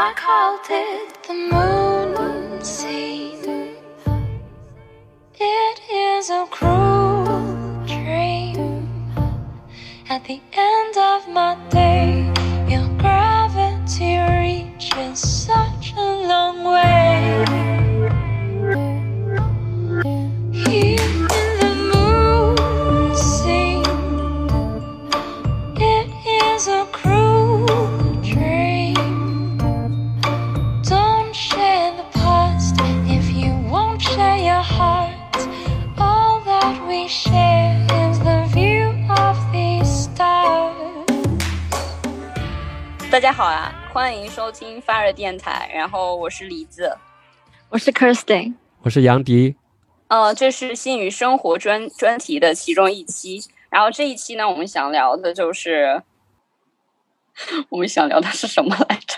I called it the moon scene. It is a cruel dream. At the end of my day, 大家好啊，欢迎收听发热电台，然后我是李子，我是 Kirsten，我是杨迪，呃，这是新语生活专专题的其中一期，然后这一期呢，我们想聊的就是，我们想聊的是什么来着？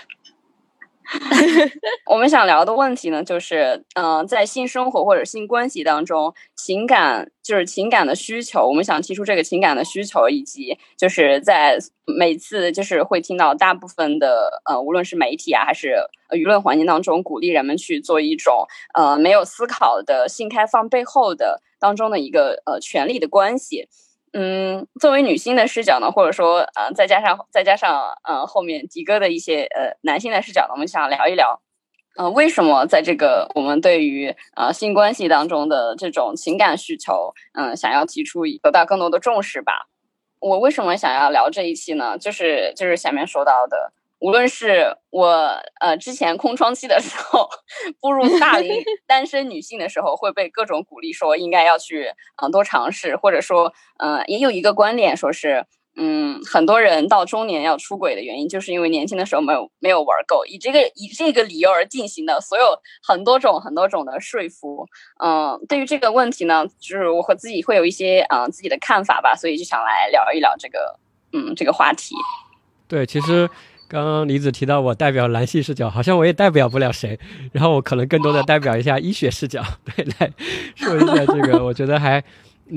我们想聊的问题呢，就是，嗯、在性生活或者性关系当中，情感就是情感的需求，我们想提出这个情感的需求，以及就是在每次就是会听到大部分的呃，无论是媒体啊，还是舆论环境当中，鼓励人们去做一种呃没有思考的性开放背后的当中的一个呃权力的关系。嗯，作为女性的视角呢，或者说呃，再加上再加上呃后面迪哥的一些呃男性的视角呢，我们想聊一聊，呃，为什么在这个我们对于呃性关系当中的这种情感需求，嗯、想要提出得到更多的重视吧。我为什么想要聊这一期呢？就是就是前面说到的，无论是我呃之前空窗期的时候，步入大龄 单身女性的时候，会被各种鼓励说应该要去嗯、呃多尝试，或者说嗯、呃也有一个观点说是。嗯，很多人到中年要出轨的原因，就是因为年轻的时候没有没有玩够，以这个以这个理由而进行的所有很多种很多种的说服。嗯，对于这个问题呢，就是我和自己会有一些嗯、呃自己的看法吧，所以就想来聊一聊这个嗯这个话题。对，其实刚刚李子提到我代表男性视角，好像我也代表不了谁，然后我可能更多的代表一下医学视角，对，来说一下这个，我觉得还。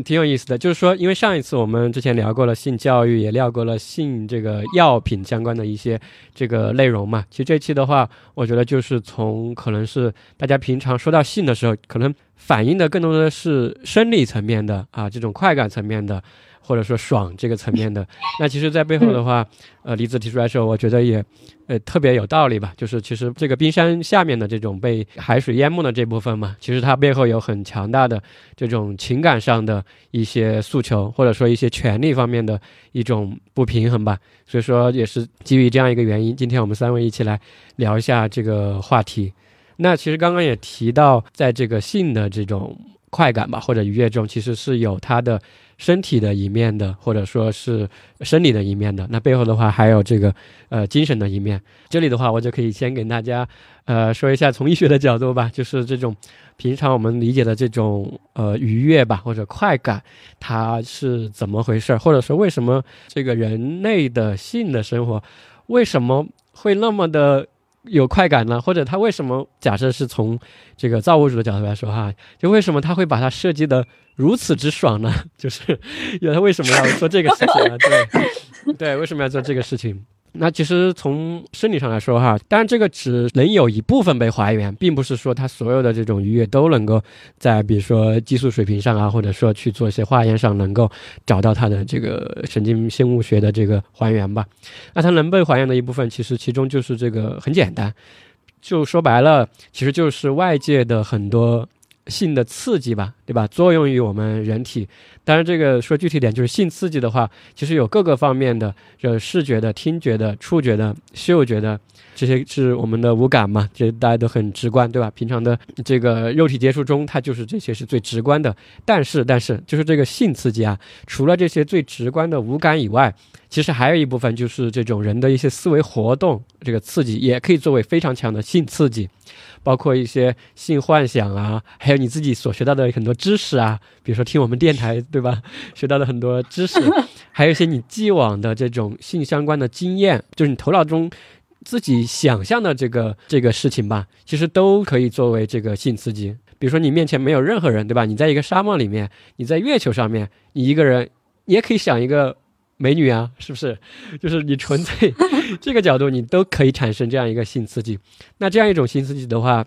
挺有意思的，就是说，因为上一次我们之前聊过了性教育，也聊过了性这个药品相关的一些这个内容嘛。其实这期的话，我觉得就是从可能是大家平常说到性的时候，可能反映的更多的是生理层面的啊，这种快感层面的，或者说爽这个层面的。那其实，在背后的话，呃，李子提出来的时候，我觉得也呃特别有道理吧。就是其实这个冰山下面的这种被海水淹没的这部分嘛，其实它背后有很强大的这种情感上的一些诉求，或者说一些权利方面的一种不平衡吧。所以说，也是基于这样一个原因，今天我们三位一起来聊一下这个话题。那其实刚刚也提到，在这个性的这种快感吧，或者愉悦中，其实是有它的身体的一面的，或者说是生理的一面的。那背后的话，还有这个呃精神的一面。这里的话，我就可以先给大家呃说一下从医学的角度吧，就是这种平常我们理解的这种呃愉悦吧，或者快感，它是怎么回事儿，或者说为什么这个人类的性的生活为什么会那么的有快感呢？或者他为什么假设是从这个造物主的角度来说哈，就为什么他会把它设计的如此之爽呢？就是有他为什么要做这个事情呢？对，对，为什么要做这个事情？那其实从生理上来说哈，当然这个只能有一部分被还原，并不是说它所有的这种愉悦都能够在比如说激素水平上啊，或者说去做一些化验上能够找到它的这个神经生物学的这个还原吧。那它能被还原的一部分，其实其中就是这个很简单，就说白了，其实就是外界的很多性的刺激吧，对吧？作用于我们人体。当然，这个说具体点，就是性刺激的话，其实有各个方面的，就视觉的、听觉的、触觉的、嗅觉的，这些是我们的五感嘛，这大家都很直观，对吧？平常的这个肉体接触中，它就是这些是最直观的。但是，但是就是这个性刺激啊，除了这些最直观的五感以外，其实还有一部分就是这种人的一些思维活动，这个刺激也可以作为非常强的性刺激，包括一些性幻想啊，还有你自己所学到的很多知识啊，比如说听我们电台，对吧？学到的很多知识，还有一些你既往的这种性相关的经验，就是你头脑中自己想象的这个这个事情吧，其实都可以作为这个性刺激。比如说你面前没有任何人，对吧？你在一个沙漠里面，你在月球上面，你一个人，你也可以想一个美女啊，是不是？就是你纯粹 这个角度，你都可以产生这样一个性刺激。那这样一种性刺激的话，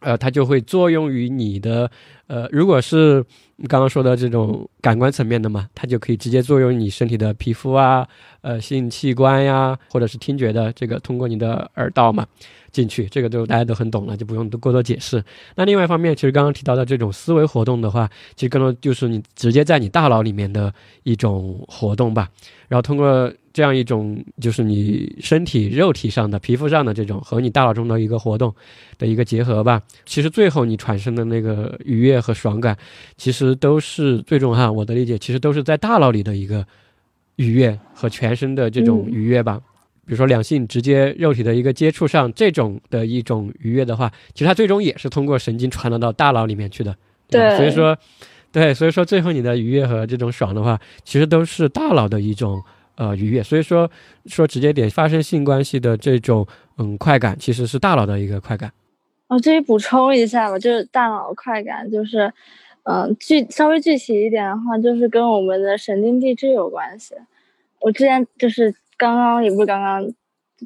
呃，它就会作用于你的，呃，如果是刚刚说的这种感官层面的嘛，它就可以直接作用你身体的皮肤啊，呃，性器官呀，或者是听觉的这个，通过你的耳道嘛进去，这个都大家都很懂了，就不用多过多解释。那另外一方面，其实刚刚提到的这种思维活动的话，其实更多就是你直接在你大脑里面的一种活动吧，然后通过。这样一种就是你身体肉体上的皮肤上的这种和你大脑中的一个活动的一个结合吧。其实最后你产生的那个愉悦和爽感，其实都是最终哈，我的理解其实都是在大脑里的一个愉悦和全身的这种愉悦吧。比如说两性直接肉体的一个接触上这种的一种愉悦的话，其实它最终也是通过神经传达到大脑里面去的。对，所以说，对，所以说最后你的愉悦和这种爽的话，其实都是大脑的一种。呃，愉悦，所以说说直接点发生性关系的这种嗯快感，其实是大脑的一个快感。哦，这里补充一下吧，就是大脑快感，就是嗯具稍微具体一点的话，就是跟我们的神经递质有关系。我之前就是刚刚也不是刚刚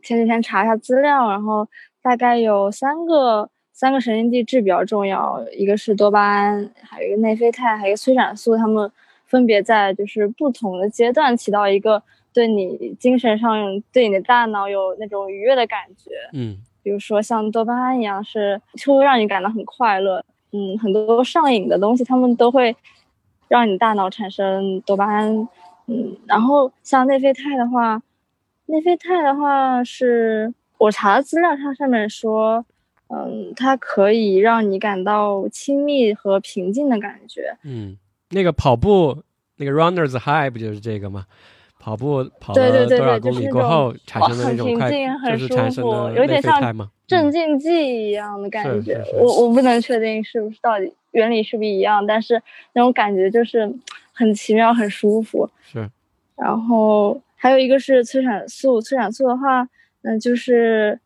前几天查一下资料，然后大概有三个三个神经递质比较重要，一个是多巴胺，还有一个内啡肽，还有一个催产素，它们分别在就是不同的阶段起到一个。对你精神上，对你的大脑有那种愉悦的感觉，嗯，比如说像多巴胺一样，是会让你感到很快乐，嗯，很多上瘾的东西，他们都会让你大脑产生多巴胺，嗯，然后像内啡肽的话，内啡肽的话是我查的资料，它上面说，嗯，它可以让你感到亲密和平静的感觉，嗯，那个跑步那个 runners high 不就是这个吗？跑步跑了多少公里过后产生的那种快，就是产生的有点像镇静剂一样的感觉。我我不能确定是不是到底原理是不是一样，但是那种感觉就是很奇妙、很舒服。是。然后还有一个是催产素，催产素的话，嗯，就是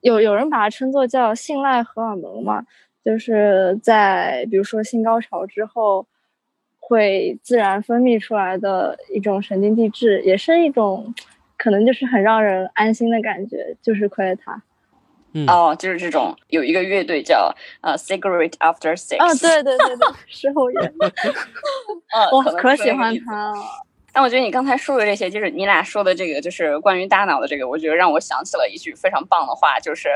有有人把它称作叫信赖荷尔蒙嘛，就是在比如说性高潮之后。会自然分泌出来的一种神经递质，也是一种，可能就是很让人安心的感觉，就是亏了它。嗯，哦，就是这种，有一个乐队叫呃，Cigarette After Six。啊，对对对对，事后乐。呃，我可喜欢他了。但我觉得你刚才说的这些，就是你俩说的这个，就是关于大脑的这个，我觉得让我想起了一句非常棒的话，就是。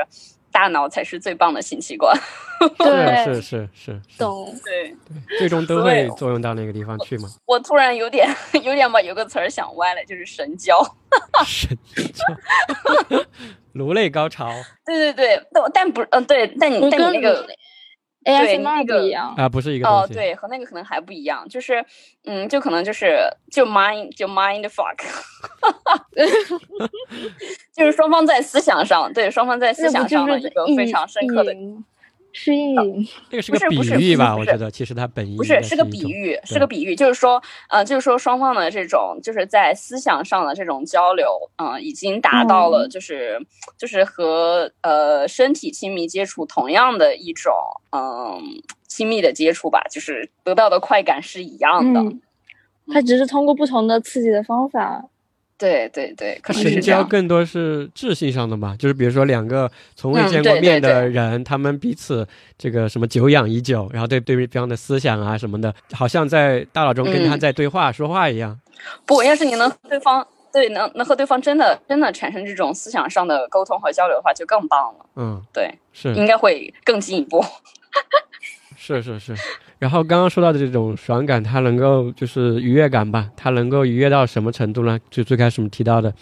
大脑才是最棒的性器官，对，是是是，懂，对。对，最终都会作用到那个地方去嘛。我突然有点 有点把有个词儿想歪了，就是神交，神交，颅内高潮。对对对，但但不，嗯，对，但你但你那个。对，那个啊，不是一个哦，对，和那个可能还不一样，就是，嗯，就可能就是就 mind 就 mind fuck，就是双方在思想上，对，双方在思想上的一个非常深刻的。是意淫，这个是个比喻吧？我觉得其实它本意不是是个比喻，是个比喻，就是说，呃，就是说双方的这种就是在思想上的这种交流，嗯，已经达到了，就是就是和呃身体亲密接触同样的一种嗯亲密的接触吧，就是得到的快感是一样的。它只是通过不同的刺激的方法。对对对，神交更多是智性上的嘛，就是比如说两个从未见过面的人，他们彼此这个什么久仰已久，然后对对方的思想啊什么的，好像在大脑中跟他在对话说话一样。不，要是你能对方对能能和对方真的真的产生这种思想上的沟通和交流的话，就更棒了。嗯，对，是应该会更进一步。是 是是。然后刚刚说到的这种爽感，它能够就是愉悦感吧？它能够愉悦到什么程度呢？就最开始我们提到的，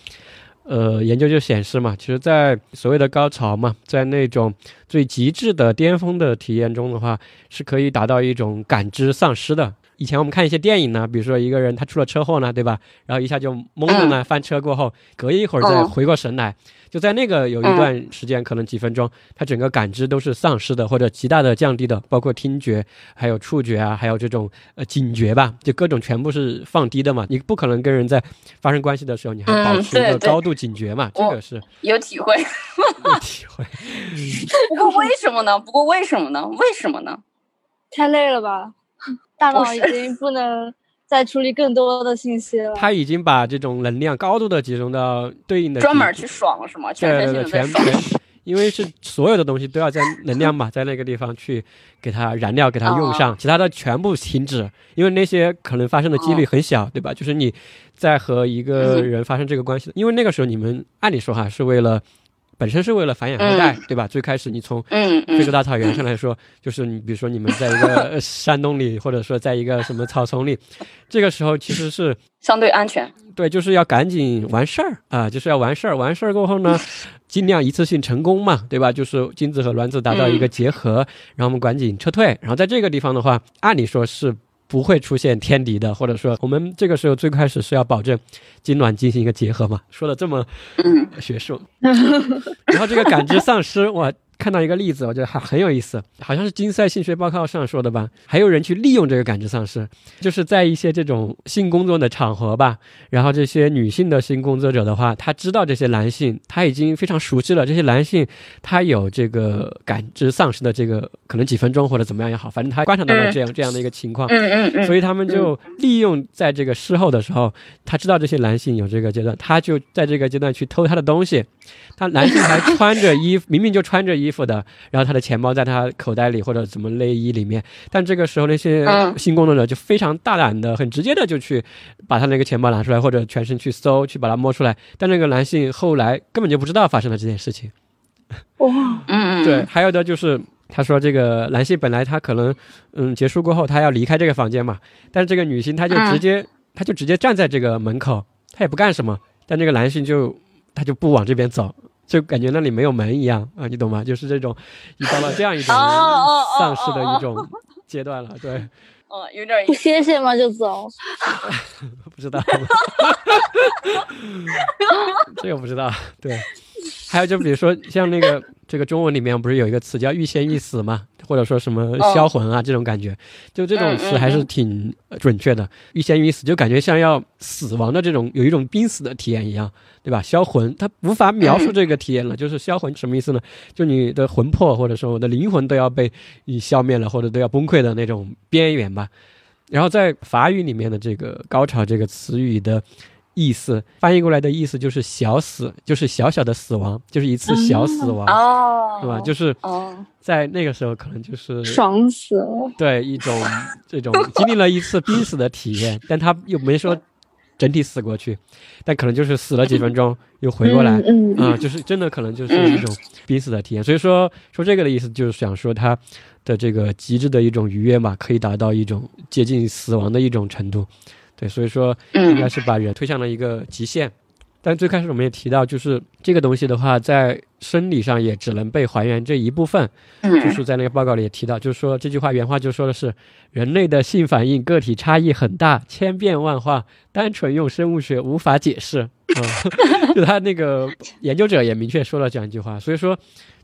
呃，研究就显示嘛，其实，在所谓的高潮嘛，在那种最极致的巅峰的体验中的话，是可以达到一种感知丧失的。以前我们看一些电影呢，比如说一个人他出了车祸呢，对吧？然后一下就懵了呢，翻车过后，隔一会儿再回过神来，就在那个有一段时间，可能几分钟，他整个感知都是丧失的，或者极大的降低的，包括听觉、还有触觉啊，还有这种呃警觉吧，就各种全部是放低的嘛。你不可能跟人在发生关系的时候，你还保持一个高度警觉嘛？这个是有体会，有体会。不过为什么呢？不过为什么呢？为什么呢？太累了吧？大脑已经不能再处理更多的信息了。他已经把这种能量高度的集中到对应的专门去爽是吗？全对对对，身心的在全爽。全，因为是所有的东西都要在能量嘛，在那个地方去给它燃料，给它用上，其他的全部停止，因为那些可能发生的几率很小，对吧？就是你在和一个人发生这个关系，因为那个时候你们按理说哈是为了。本身是为了繁衍后代，对吧？最开始你从嗯非洲嗯，大草原上来说，就是你比如说你们在一个呃山洞里，或者说在一个什么草丛里，这个时候其实是相对安全。对，就是要赶紧完事儿啊，就是要完事儿。完事儿过后呢，尽量一次性成功嘛，对吧？就是精子和卵子达到一个结合，然后我们赶紧撤退。然后在这个地方的话，按理说是不会出现天敌的，或者说我们这个时候最开始是要保证精卵进行一个结合嘛，说的这么嗯学术。然后这个感知丧失，我看到一个例子，我觉得还很有意思，好像是金赛性学报告上说的吧，还有人去利用这个感知丧失，就是在一些这种性工作的场合吧，然后这些女性的性工作者的话，她知道这些男性，她已经非常熟悉了这些男性，他有这个感知丧失的这个可能几分钟或者怎么样也好，反正他观察到了这样这样的一个情况，嗯嗯嗯，所以他们就利用在这个事后的时候，他知道这些男性有这个阶段，他就在这个阶段去偷他的东西。他男性还穿着衣服，明明就穿着衣服的，然后他的钱包在他口袋里或者什么内衣里面，但这个时候那些嗯性工作者就非常大胆的、很直接的就去把他那个钱包拿出来，或者全身去搜，去把它摸出来。但那个男性后来根本就不知道发生了这件事情。哇，嗯嗯对，还有的就是他说这个男性本来他可能嗯结束过后他要离开这个房间嘛，但是这个女性她就直接、她就直接站在这个门口，她也不干什么，但这个男性就他就不往这边走。就感觉那里没有门一样啊，你懂吗？就是这种，已到了这样一种 丧失的一种阶段了。对，哦，有点不歇歇吗？就走。不知道，这个不知道。对，还有就比如说像那个这个中文里面不是有一个词叫欲仙欲死嘛，或者说什么销魂啊、这种感觉，就这种词还是挺呃准确的。欲仙欲死就感觉像要死亡的这种有一种濒死的体验一样，对吧？销魂它无法描述这个体验了，就是销魂什么意思呢？就你的魂魄或者说我的灵魂都要被你消灭了，或者都要崩溃的那种边缘吧。然后在法语里面的这个“高潮”这个词语的意思，翻译过来的意思就是小死，就是小小的死亡，就是一次小死亡，哦，对吧？就是哦，在那个时候可能就是爽死了。对一种这种经历了一次濒死的体验，但他又没说整体死过去，但可能就是死了几分钟又回过来，嗯嗯啊、就是真的可能就是一种濒死的体验。所以说说这个的意思就是想说他的这个极致的一种愉悦嘛，可以达到一种接近死亡的一种程度。对，所以说应该嗯是把人推向了一个极限。但最开始我们也提到，就是这个东西的话，在生理上也只能被还原这一部分，就嗯是在那个报告里也提到，就是说这句话原话就说的是，人类的性反应个体差异很大，千变万化，单纯用生物学无法解释。嗯，就他那个研究者也明确说了这样一句话，所以说，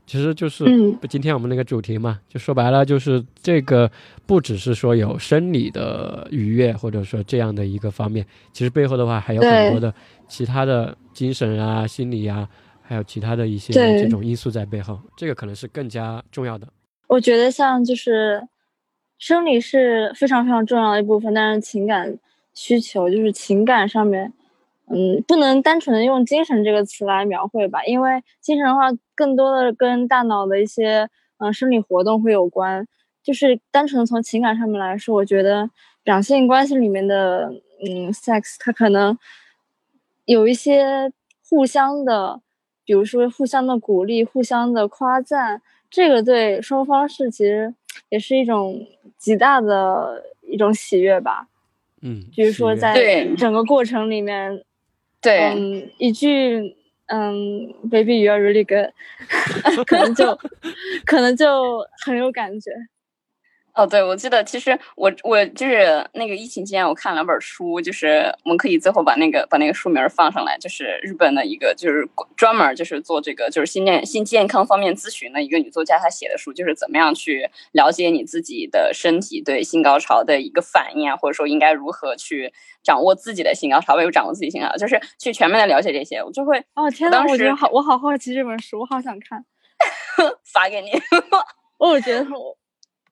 其实就是嗯今天我们那个主题嘛，就说白了就是这个不只是说有生理的愉悦，或者说这样的一个方面，其实背后的话还有很多的其他的精神啊、心理啊，还有其他的一些这种因素在背后，这个可能是更加重要的。我觉得像就是生理是非常非常重要的一部分，但是情感需求就是情感上面，嗯，不能单纯的用精神这个词来描绘吧，因为精神的话更多的跟大脑的一些嗯生理活动会有关。就是单纯的从情感上面来说，我觉得两性关系里面的嗯 sex，它可能有一些互相的，比如说互相的鼓励、互相的夸赞，这个对双方是其实也是一种极大的一种喜悦吧。嗯，比如说在整个过程里面，对，一句嗯，baby you are really good，可能就可能就很有感觉。哦，对，我记得其实我我就是那个疫情期间，我看了两本书，就是我们可以最后把那个把那个书名儿放上来，就是日本的一个就是专门儿就是做这个就是心健心健康方面咨询的一个女作家，她写的书就是怎么样去了解你自己的身体对性高潮的一个反应啊，或者说应该如何去掌握自己的性高潮，为有掌握自己性高潮，就是去全面的了解这些，我就会哦天呐，当时我觉得好，我好好奇这本书，我好想看。发给你。哦我觉得我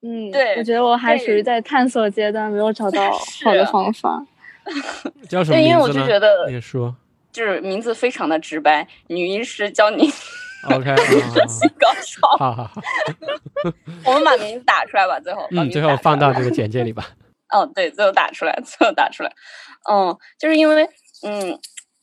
嗯，对我觉得我还属于在探索阶段，没有找到 好的方法。叫什么对，因为我名字呢？就觉得你说就是名字非常的直白，女医师教你，OK，啊性高潮。好好好，我们把名字打出来吧，最后。把嗯，名字放到这个简介里吧。嗯，对，最后打出来，最后打出来。嗯，就是因为，嗯，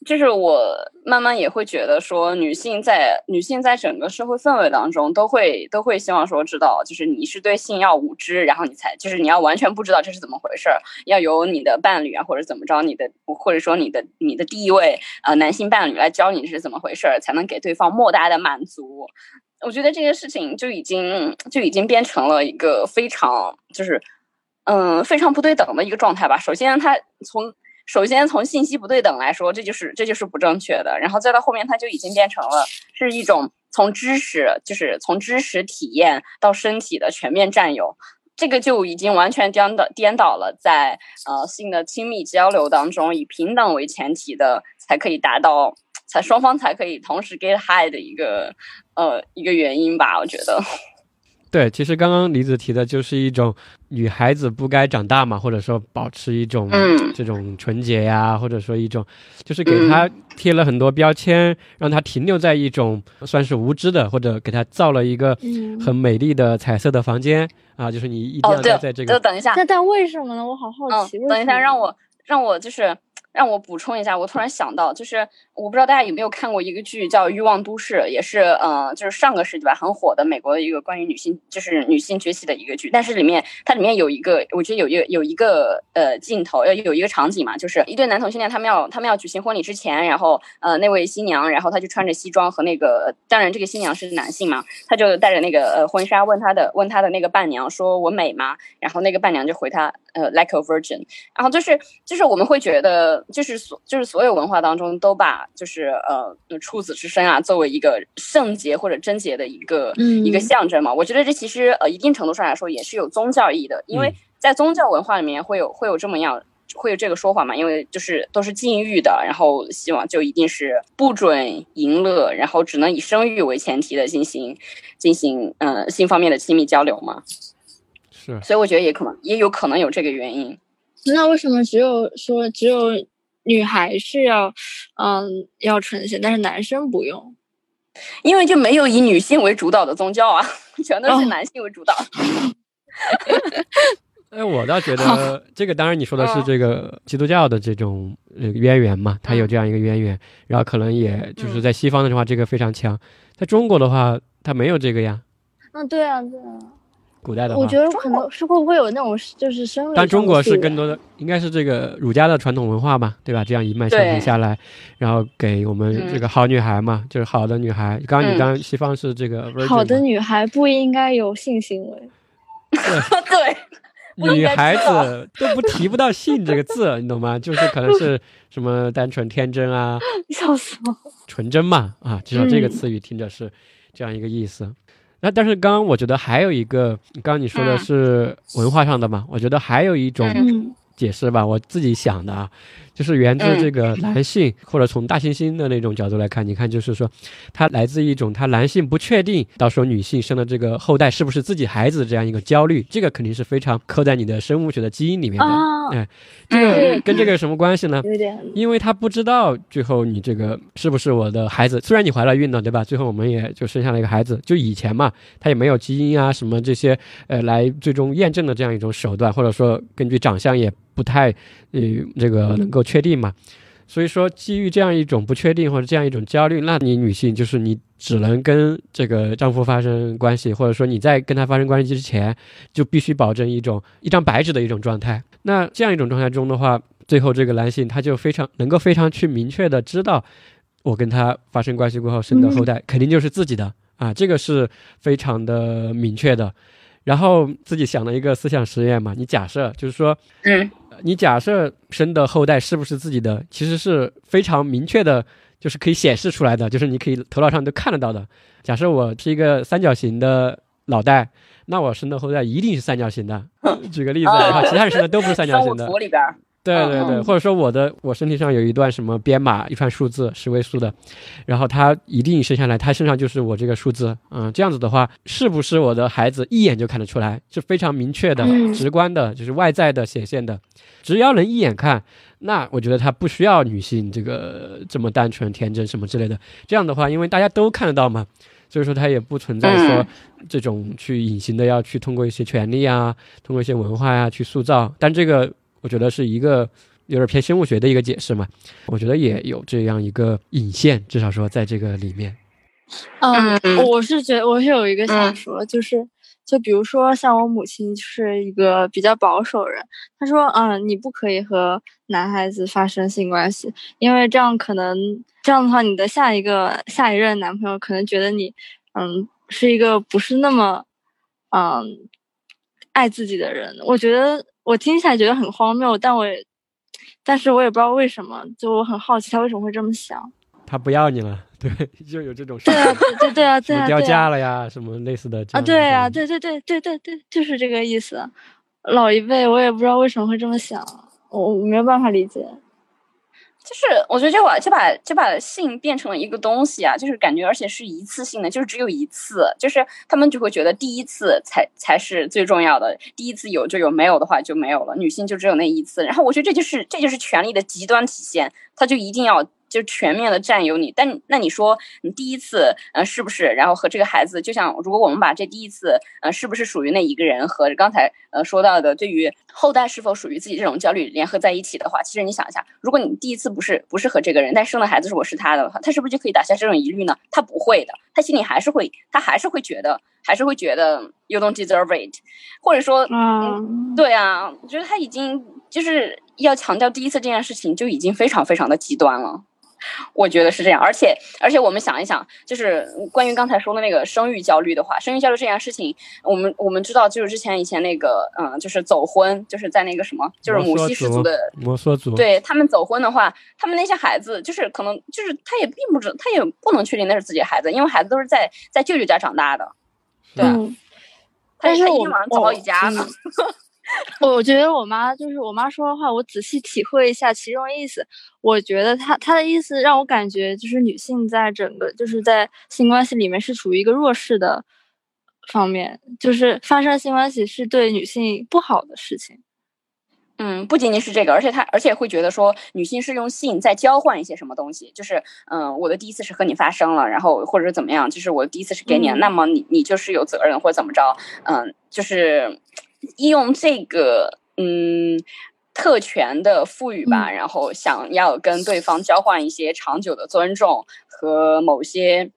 就是我慢慢也会觉得说，女性在女性在整个社会氛围当中，都会都会希望说知道，就是你是对性要无知，然后你才就是你要完全不知道这是怎么回事儿，要由你的伴侣啊或者怎么着，你的或者说你的你的第一位呃男性伴侣来教你是怎么回事儿，才能给对方莫大的满足。我觉得这个事情就已经就已经变成了一个非常就是嗯非常不对等的一个状态吧。首先，他从首先从信息不对等来说，这就是这就是不正确的。然后再到后面，它就已经变成了是一种从知识就是从知识体验到身体的全面占有。这个就已经完全颠倒颠倒了，在呃性的亲密交流当中，以平等为前提的，才可以达到，才双方才可以同时 get high 的一个呃一个原因吧，我觉得。对，其实刚刚李子提的就是一种女孩子不该长大嘛，或者说保持一种、嗯这种纯洁呀，或者说一种就是给她贴了很多标签，让她停留在一种算是无知的，或者给她造了一个嗯很美丽的彩色的房间啊，就是你一定要待，在这个就等一下，那但为什么呢？我好好奇。嗯，等一下，让我让我就是让我补充一下，我突然想到，就是我不知道大家有没有看过一个剧叫《欲望都市》，也是呃，就是上个世纪吧很火的美国的一个关于女性就是女性崛起的一个剧，但是里面它里面有一个，我觉得有一个有一个呃镜头，呃有一个场景嘛，就是一对男同性恋他们要他们要举行婚礼之前，然后呃那位新娘，然后她就穿着西装和那个，当然这个新娘是男性嘛，他就带着那个呃婚纱问他的问他的那个伴娘说我美吗？然后那个伴娘就回他呃 like a virgin。然后就是就是我们会觉得，就是所就是所有文化当中都把就是呃处子之身啊作为一个圣洁或者贞洁的一个、嗯一个象征嘛。我觉得这其实呃一定程度上来说也是有宗教意义的，因为嗯在宗教文化里面会有会有这么样。会有这个说法嘛？因为就是都是禁欲的，然后希望就一定是不准淫乐，然后只能以生育为前提的进行进行呃性方面的亲密交流嘛。是所以我觉得也可能也有可能有这个原因。那为什么只有说只有女孩是要嗯要纯洁，但是男生不用？因为就没有以女性为主导的宗教啊，全都是哦男性为主导。哎，我倒觉得这个，当然你说的是嗯这个基督教的这种呃渊源嘛，它有这样一个渊源，然后可能也就是嗯在西方的话，这个非常强，在中国的话，它没有这个呀。嗯，对啊，对啊。古代的话，我觉得可能是会不会有那种就是生理。但中国是更多的应该是这个儒家的传统文化嘛，对吧？这样一脉相承下来，然后给我们这个好女孩嘛，就是好的女孩。刚刚你嗯刚刚西方是这个好的女孩不应该有性行为。对，女孩子都不提不到性这个字，你懂吗？就是可能是什么单纯天真啊，笑死我！纯真嘛，啊，至少这个嗯词语听着是这样一个意思。那但是刚刚我觉得还有一个，刚刚你说的嗯。是文化上的嘛，我觉得还有一种嗯。解释吧，我自己想的啊，就是源自嗯这个男性，或者从大猩猩的那种角度来看，你看就是说，它来自一种他男性不确定到时候女性生的这个后代是不是自己孩子这样一个焦虑，这个肯定是非常刻在你的生物学的基因里面的。啊，哎，这个嗯跟这个有什么关系呢？有点因为他不知道最后你这个是不是我的孩子，虽然你怀了孕了，对吧？最后我们也就生下了一个孩子。就以前嘛，他也没有基因啊什么这些，呃，来最终验证的这样一种手段，或者说根据长相也不太，呃，这个能够确定嘛。所以说，基于这样一种不确定或者这样一种焦虑，那你女性就是你只能跟这个丈夫发生关系，或者说你在跟他发生关系之前，就必须保证一种一张白纸的一种状态。那这样一种状态中的话，最后这个男性他就非常能够非常去明确的知道，我跟他发生关系过后生的后代肯定就是自己的啊，这个是非常的明确的。然后自己想了一个思想实验嘛，你假设就是说，嗯你假设生的后代是不是自己的，其实是非常明确的，就是可以显示出来的，就是你可以头脑上都看得到的。假设我是一个三角形的脑袋，那我生的后代一定是三角形的。举个例子，然后其他人生的都不是三角 生物形的。图里边儿，对对对，嗯。或者说我的我身体上有一段什么编码，一串数字十位数的，然后他一定生下来，他身上就是我这个数字，嗯，这样子的话，是不是我的孩子一眼就看得出来，是非常明确的、嗯。直观的，就是外在的显现的，只要能一眼看，那我觉得他不需要女性这个这么单纯、天真什么之类的。这样的话，因为大家都看得到嘛，所以说他也不存在说嗯。这种去隐形的要去通过一些权利啊，通过一些文化呀、去塑造，但这个我觉得是一个有点偏生物学的一个解释嘛，我觉得也有这样一个引线，至少说在这个里面，嗯，嗯我是觉得我是有一个想嗯说，就是就比如说像我母亲就是一个比较保守人，她说，嗯，你不可以和男孩子发生性关系，因为这样可能这样的话，你的下一个下一任男朋友可能觉得你，嗯，是一个不是那么，嗯，爱自己的人。我觉得我听起来觉得很荒谬，但我，但是我也不知道为什么，就我很好奇他为什么会这么想。他不要你了，对，就有这种对啊，对对对啊，对啊，掉价了呀，什么类似的啊，对啊，对对对对对对，就是这个意思。老一辈我也不知道为什么会这么想，我我没有办法理解。就是我觉得就把就把就把性变成了一个东西啊，就是感觉而且是一次性的，就是只有一次，就是他们就会觉得第一次才才是最重要的，第一次有就有，没有的话就没有了，女性就只有那一次。然后我觉得这就是这就是权力的极端体现，他就一定要就全面的占有你。但那你说你第一次呃是不是？然后和这个孩子，就像如果我们把这第一次呃是不是属于那一个人和刚才呃说到的对于后代是否属于自己这种焦虑联合在一起的话，其实你想一下，如果你第一次不是不是和这个人，但生的孩子如果是他的话，他是不是就可以打消这种疑虑呢？他不会的，他心里还是会，他还是会觉得，还是会觉得 you don't deserve it，或者说嗯，对啊，我觉得他已经就是要强调第一次这件事情就已经非常非常的极端了。我觉得是这样，而且而且我们想一想，就是关于刚才说的那个生育焦虑的话，生育焦虑这件事情，我们我们知道，就是之前以前那个，嗯，就是走婚，就是在那个什么，就是母系氏族的摩梭族，对他们走婚的话，他们那些孩子就是可能就是他也并不知，他也不能确定那是自己的孩子，因为孩子都是在在舅舅家长大的，对啊，嗯，他他一但是我天晚上走到一家呢。我觉得我妈就是我妈说的话，我仔细体会一下其中意思。我觉得她她的意思让我感觉就是女性在整个就是在性关系里面是处于一个弱势的方面，就是发生性关系是对女性不好的事情。嗯，不仅仅是这个，而且他而且会觉得说，女性是用性在交换一些什么东西，就是嗯，我的第一次是和你发生了，然后或者是怎么样，就是我的第一次是给你的，嗯那么你你就是有责任或者怎么着，嗯，就是用这个嗯特权的赋予吧，然后想要跟对方交换一些长久的尊重和某些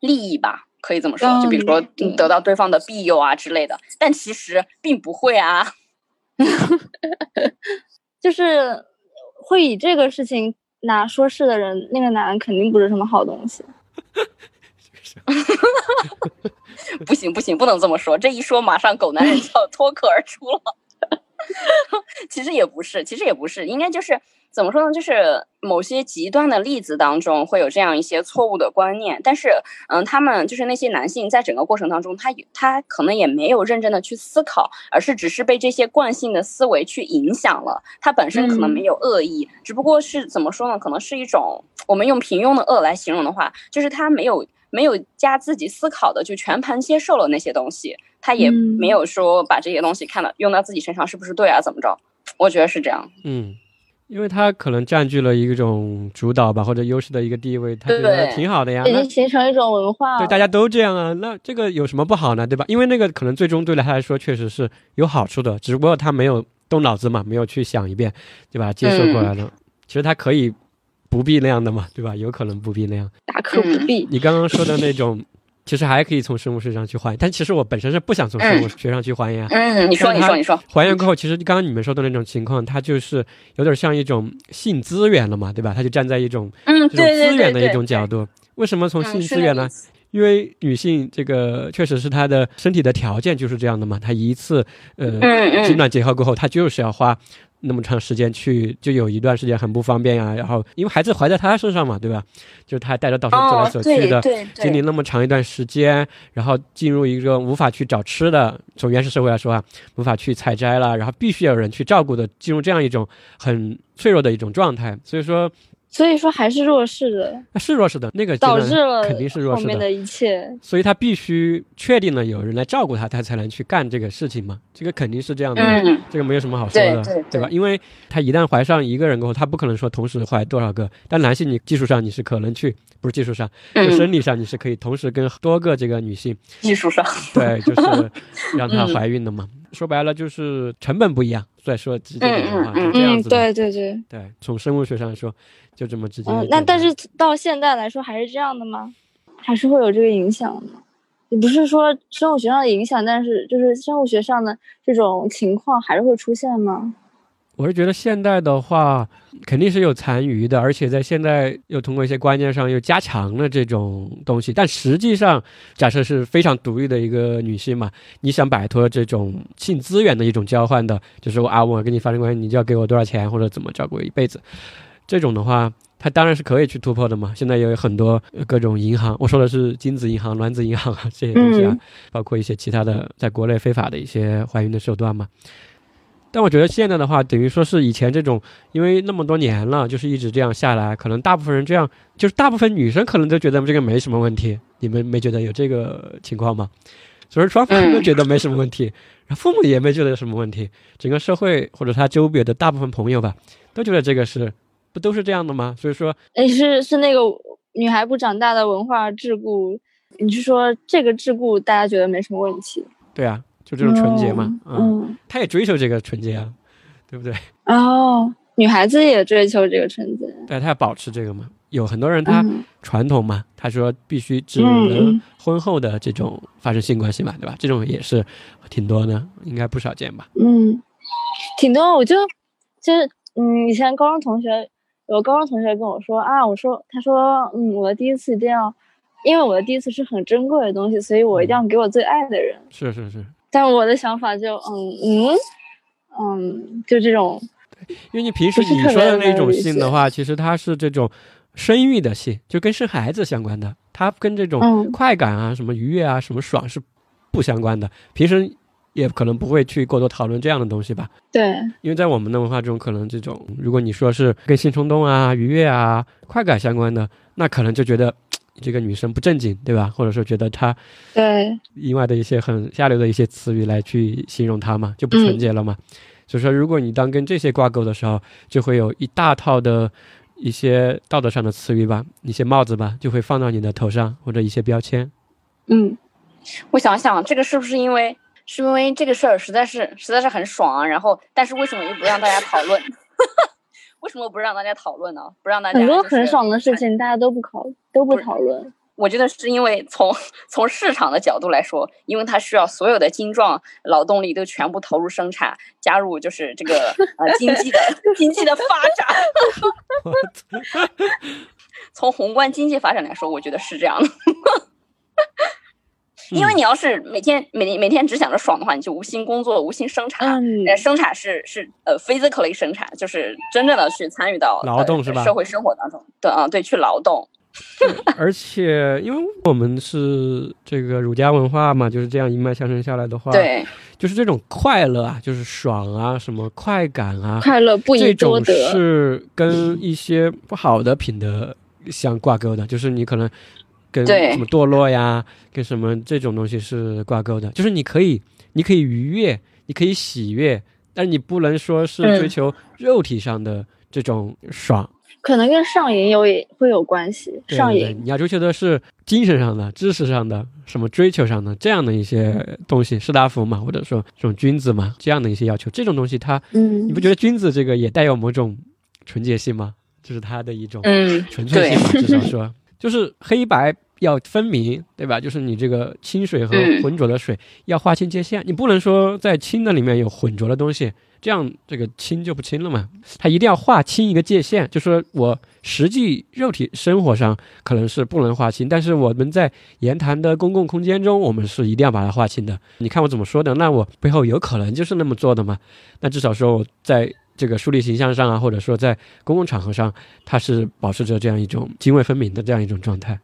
利益吧。可以这么说，就比如说得到对方的庇佑啊之类的，但其实并不会啊。就是会以这个事情拿说事的人，那个男人肯定不是什么好东西。不行不行，不能这么说。这一说，马上狗男人就要脱口而出了。其实也不是，其实也不是，应该就是怎么说呢？就是某些极端的例子当中会有这样一些错误的观念，但是，嗯，他们就是那些男性在整个过程当中，他有他可能也没有认真的去思考，而是只是被这些惯性的思维去影响了。他本身可能没有恶意，只不过是怎么说呢？可能是一种我们用平庸的恶来形容的话，就是他没有。没有加自己思考的，就全盘接受了那些东西，他也嗯没有说把这些东西看到用到自己身上是不是对啊？怎么着？我觉得是这样。嗯，因为他可能占据了一种主导吧或者优势的一个地位，他觉得挺好的呀。已那经形成一种文化。对大家都这样啊，那这个有什么不好呢？对吧？因为那个可能最终对他来说确实是有好处的，只不过他没有动脑子嘛，没有去想一遍，就把它接受过来了。其实他可以不必那样的嘛，对吧？有可能不必那样。大可不必。你刚刚说的那种，其实还可以从生物学上去还原，但其实我本身是不想从生物学上去还原啊。嗯，你说，你说，你说。还原过后，其实刚刚你们说的那种情况，它就是有点像一种性资源了嘛，对吧？它就站在一种嗯，资源的一种角度。为什么从性资源呢因为女性这个确实是她的身体的条件就是这样的嘛，她一次呃精卵结合过后，她就是要花那么长时间去，就有一段时间很不方便呀。然后因为孩子怀在他身上嘛，对吧？就是他带着到处走来哦，走去的，经历那么长一段时间，然后进入一个无法去找吃的，从原始社会来说啊，无法去采摘了，然后必须要有人去照顾的，进入这样一种很脆弱的一种状态。所以说，所以说还是弱势的，是弱势的，那个导致了肯定是弱势的。后面的一切。所以他必须确定了有人来照顾他，他才能去干这个事情嘛。这个肯定是这样的，嗯，这个没有什么好说的，对对吧？因为他一旦怀上一个人过后，他不可能说同时怀多少个。但男性你技术上你是可能去，不是技术上，就嗯，生理上你是可以同时跟多个这个女性，技术上，对，就是 让她嗯怀孕的嘛。说白了就是成本不一样。再说直接点的话，嗯嗯是这样嗯，子的。对对对，对，从生物学上来说，就这么直接嗯。，那但是到现在来说还是这样的吗？还是会有这个影响的？也不是说生物学上的影响，但是就是生物学上的这种情况还是会出现吗？我是觉得现代的话，肯定是有残余的，而且在现在又通过一些观念上又加强了这种东西。但实际上，假设是非常独立的一个女性嘛，你想摆脱这种性资源的一种交换的，就是我啊，我跟你发生关系，你就要给我多少钱，或者怎么照顾我一辈子，这种的话，它当然是可以去突破的嘛。现在也有很多呃各种银行，我说的是精子银行、卵子银行啊这些东西啊，嗯包括一些其他的在国内非法的一些怀孕的手段嘛。但我觉得现在的话，等于说是以前这种，因为那么多年了，就是一直这样下来，可能大部分人这样，就是大部分女生可能都觉得这个没什么问题。你们没觉得有这个情况吗？所以双方都觉得没什么问题，然后父母也没觉得有什么问题，整个社会或者他周边的大部分朋友吧，都觉得这个是不都是这样的吗？所以说，哎，是是那个女孩不长大的文化桎梏，你是说这个桎梏大家觉得没什么问题？对啊，就这种纯洁嘛，嗯嗯，他也追求这个纯洁啊，对不对？嗯，哦，女孩子也追求这个纯洁。对，他要保持这个嘛。有很多人他嗯传统嘛，他说必须只嗯能嗯婚后的这种发生性关系嘛，对吧？这种也是挺多的，应该不少见吧？嗯，挺多。我就就是嗯，以前高中同学有高中同学跟我说啊，我说他说嗯，我的第一次一定要，因为我的第一次是很珍贵的东西，所以我一定要给我最爱的人。是是是，但我的想法就嗯嗯嗯，就这种因为你平时你说的那种性的话，其实它是这种生育的性，就跟生孩子相关的，它跟这种嗯快感啊、什么愉悦啊、什么爽是不相关的。平时也可能不会去过多讨论这样的东西吧。对，因为在我们的文化中，可能这种如果你说是跟性冲动啊、愉悦啊、快感相关的，那可能就觉得这个女生不正经，对吧？或者说觉得她对，另外的一些很下流的一些词语来去形容她嘛，就不纯洁了嘛。所以说，如果你当跟这些挂钩的时候，就会有一大套的一些道德上的词语吧，一些帽子吧，就会放到你的头上，或者一些标签。嗯我想想，这个是不是因为是因为这个事儿实在是实在是很爽啊？然后，但是为什么又不让大家讨论？为什么不让大家讨论呢？不让大家很多很爽的事情大家都不考都不讨论。我觉得是因为从从市场的角度来说，因为它需要所有的精壮劳动力都全部投入生产，加入就是这个呃经济的 经济的发展。从宏观经济发展来说，我觉得是这样的。因为你要是每天每天每天只想着爽的话，你就无心工作、无心生产。嗯呃，生产是是呃 physically 生产，就是真正的去参与到呃劳动是吧社会生活当中，对啊，对，去劳动。而且，因为我们是这个儒家文化嘛，就是这样一脉相承下来的话，，对，就是这种快乐啊，就是爽啊，什么快感啊，快乐不这宜多种得。是跟一些不好的品德相挂钩的，就是你可能跟什么堕落呀，跟什么这种东西是挂钩的。就是你可以，你可以愉悦，你可以喜悦，但你不能说是嗯追求肉体上的这种爽。可能跟上瘾有也会有关系，上瘾。你要追求的是精神上的、知识上的、什么追求上的这样的一些东西，士大夫嘛，或者说这种君子嘛，这样的一些要求，这种东西它，嗯，你不觉得君子这个也带有某种纯洁性吗？这是他的一种嗯，纯粹性嘛，至少说就是黑白要分明，对吧？就是你这个清水和嗯浑浊的水要划清界限，你不能说在清的里面有浑浊的东西，这样这个清就不清了嘛。它一定要划清一个界限，就说我实际肉体生活上可能是不能划清，但是我们在言谈的公共空间中，我们是一定要把它划清的。你看我怎么说的，那我背后有可能就是那么做的嘛。那至少说我在这个树立形象上啊，或者说在公共场合上，他是保持着这样一种泾渭分明的这样一种状态，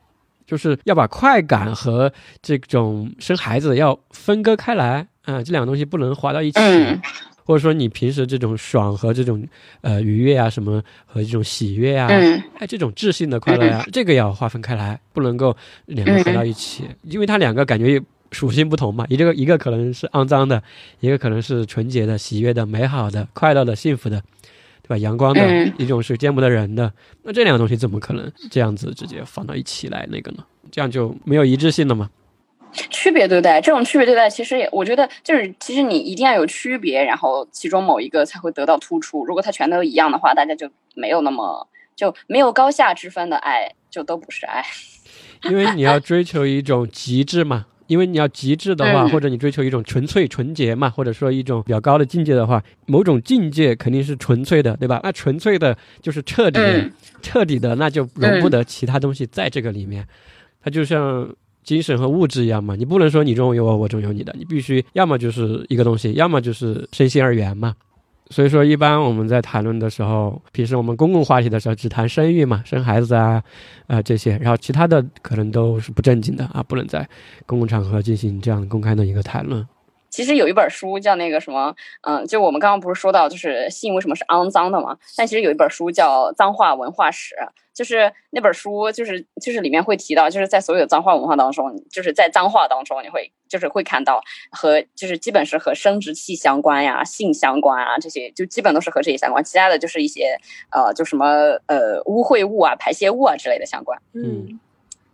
就是要把快感和这种生孩子要分割开来啊，这两个东西不能划到一起。嗯或者说你平时这种爽和这种呃愉悦啊，什么和这种喜悦啊，嗯。哎，这种质性的快乐呀、这个要划分开来，不能够两个合到一起，因为它两个感觉属性不同嘛。一个一个可能是肮脏的，一个可能是纯洁的、喜悦的、美好的、快乐的、幸福的，对吧？阳光的，嗯一种是见不得人的。那这两个东西怎么可能这样子直接放到一起来那个呢？这样就没有一致性了嘛？区别对待，这种区别对待，其实也我觉得就是，其实你一定要有区别，然后其中某一个才会得到突出。如果它全都一样的话，大家就没有那么就没有高下之分的爱，就都不是爱。因为你要追求一种极致嘛。因为你要极致的话，嗯或者你追求一种纯粹、纯洁嘛，或者说一种比较高的境界的话，某种境界肯定是纯粹的，对吧？那纯粹的就是彻底彻底的，那就容不得其他东西在这个里面。它就像精神和物质一样嘛，你不能说你中有我，我中有你的，你必须要么就是一个东西，要么就是身心二元嘛。所以说，一般我们在谈论的时候，平时我们公共话题的时候，只谈生育嘛，生孩子啊，啊这些，然后其他的可能都是不正经的啊，不能在公共场合进行这样公开的一个谈论。其实有一本书叫那个什么，嗯，就我们刚刚不是说到，就是性为什么是肮脏的嘛？但其实有一本书叫《脏话文化史》，就是那本书，就是就是里面会提到，就是在所有的脏话文化当中，就是在脏话当中，你会就是会看到和就是基本是和生殖器相关呀、性相关啊这些，就基本都是和这些相关，其他的就是一些呃，就什么呃污秽物啊、排泄物啊之类的相关。嗯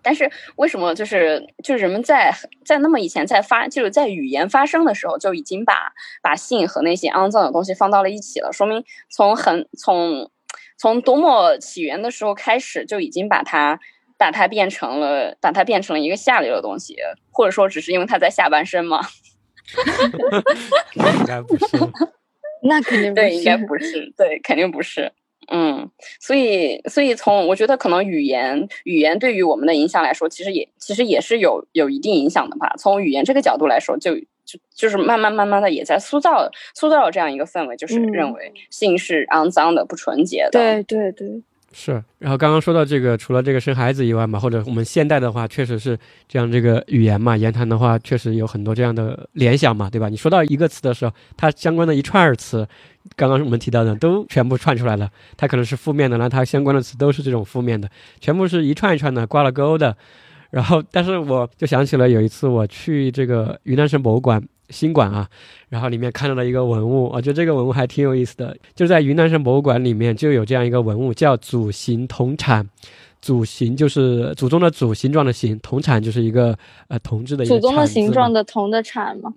但是为什么就是就是人们在在那么以前在发就是在语言发生的时候就已经把把性和那些肮脏的东西放到了一起了，说明从很从从多么起源的时候开始就已经把它把它变成了把它变成了一个下流的东西，或者说只是因为它在下半身吗？应该不是。那肯定不对，是应该不是，对，肯定不是。嗯，所以，所以从我觉得可能语言，语言对于我们的影响来说，其实也其实也是有有一定影响的吧。从语言这个角度来说，就就就是慢慢慢慢的也在塑造塑造了这样一个氛围，就是嗯认为性是肮脏的、不纯洁的。对对对，是，然后刚刚说到这个，除了这个生孩子以外嘛，或者我们现代的话，确实是这样，这个语言嘛，言谈的话，确实有很多这样的联想嘛，对吧？你说到一个词的时候，它相关的一串儿词，刚刚我们提到的都全部串出来了，它可能是负面的，那它相关的词都是这种负面的，全部是一串一串的挂了钩的。然后，但是我就想起了有一次我去这个云南省博物馆新馆啊，然后里面看到了一个文物，我觉得这个文物还挺有意思的，就在云南省博物馆里面就有这样一个文物，叫祖形铜铲。祖形就是祖宗的祖，形状的形，铜铲就是一个呃铜制的一个祖宗的形状的铜的铲嘛，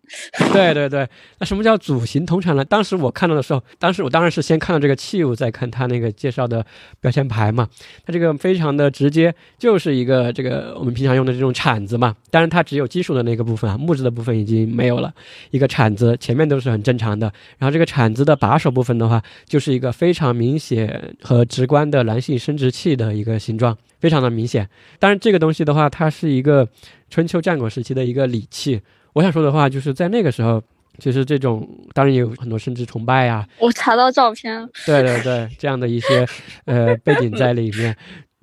对对对，那什么叫祖形铜铲呢？当时我看到的时候，当时我当然是先看到这个器物，再看它那个介绍的标签牌嘛。它这个非常的直接，就是一个这个我们平常用的这种铲子嘛。当然它只有金属的那个部分啊，木质的部分已经没有了。一个铲子前面都是很正常的，然后这个铲子的把手部分的话，就是一个非常明显和直观的男性生殖器的一个形状，非常的明显。当然这个东西的话，它是一个春秋战国时期的一个礼器。我想说的话，就是在那个时候，其实这种当然也有很多生殖崇拜啊，我查到照片，对对对，这样的一些呃背景在里面，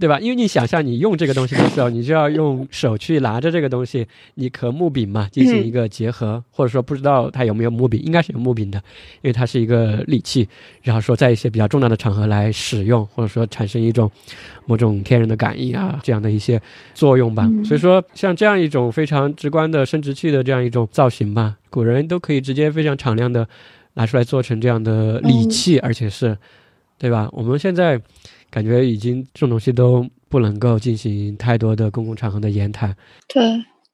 对吧？因为你想象你用这个东西的时候，你就要用手去拿着这个东西，你和木柄嘛进行一个结合，或者说不知道它有没有木柄，应该是有木柄的，因为它是一个利器，然后说在一些比较重大的场合来使用，或者说产生一种某种天然的感应啊这样的一些作用吧。所以说，像这样一种非常直观的生殖器的这样一种造型吧，古人都可以直接非常敞亮的拿出来做成这样的礼器，而且是。对吧？我们现在感觉已经这种东西都不能够进行太多的公共场合的言谈。对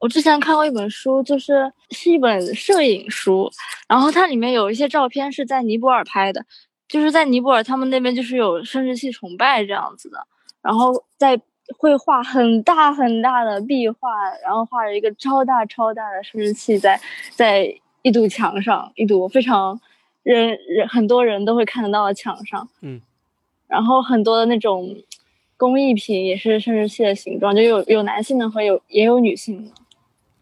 我之前看过一本书，就是是一本摄影书，然后它里面有一些照片是在尼泊尔拍的，就是在尼泊尔他们那边就是有生殖器崇拜这样子的，然后在会画很大很大的壁画，然后画着一个超大超大的生殖器在在一堵墙上，一堵非常人人很多人都会看得到的墙上，嗯，然后很多的那种工艺品也是生殖器的形状，就有有男性的和有也有女性的。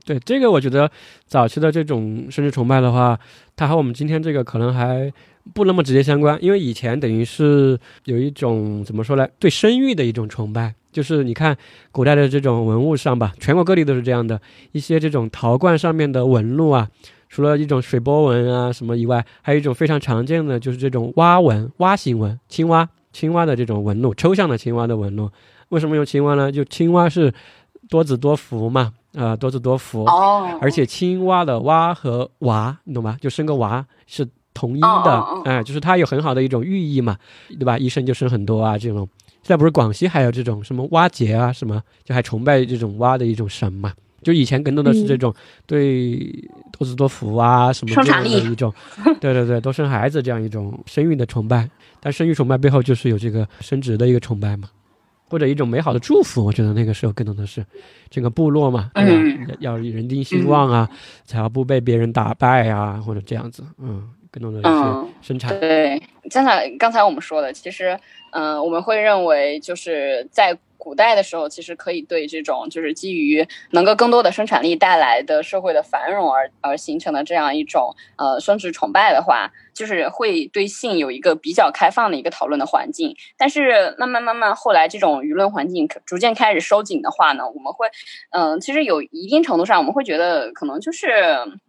对这个，我觉得早期的这种生殖崇拜的话，它和我们今天这个可能还不那么直接相关，因为以前等于是有一种怎么说呢，对生育的一种崇拜，就是你看古代的这种文物上吧，全国各地都是这样的，一些这种陶罐上面的纹路啊，除了一种水波纹啊什么以外，还有一种非常常见的就是这种蛙纹、蛙形纹，青蛙、青蛙的这种纹路，抽象的青蛙的纹路。为什么用青蛙呢？就青蛙是多子多福嘛，啊、多子多福。哦，而且青蛙的蛙和娃，你懂吗？就生个娃是同音的，哎，就是它有很好的一种寓意嘛，对吧？一生就生很多啊，这种。现在不是广西还有这种什么蛙节啊，什么就还崇拜这种蛙的一种神嘛。就以前更多的是这种对多子多福啊什么这样的一种，对对对，多生孩子这样一种生育的崇拜。但生育崇拜背后就是有这个生殖的一个崇拜嘛，或者一种美好的祝福。我觉得那个时候更多的是这个部落嘛，对吧？嗯要人丁兴旺啊，才要不被别人打败啊，或者这样子，嗯，更多的是嗯生产。对，刚才刚才我们说的，其实，嗯、我们会认为就是在古代的时候，其实可以对这种就是基于能够更多的生产力带来的社会的繁荣而而形成的这样一种呃生殖崇拜的话，就是会对性有一个比较开放的一个讨论的环境。但是慢慢慢慢后来这种舆论环境逐渐开始收紧的话呢，我们会，嗯、其实有一定程度上我们会觉得可能就是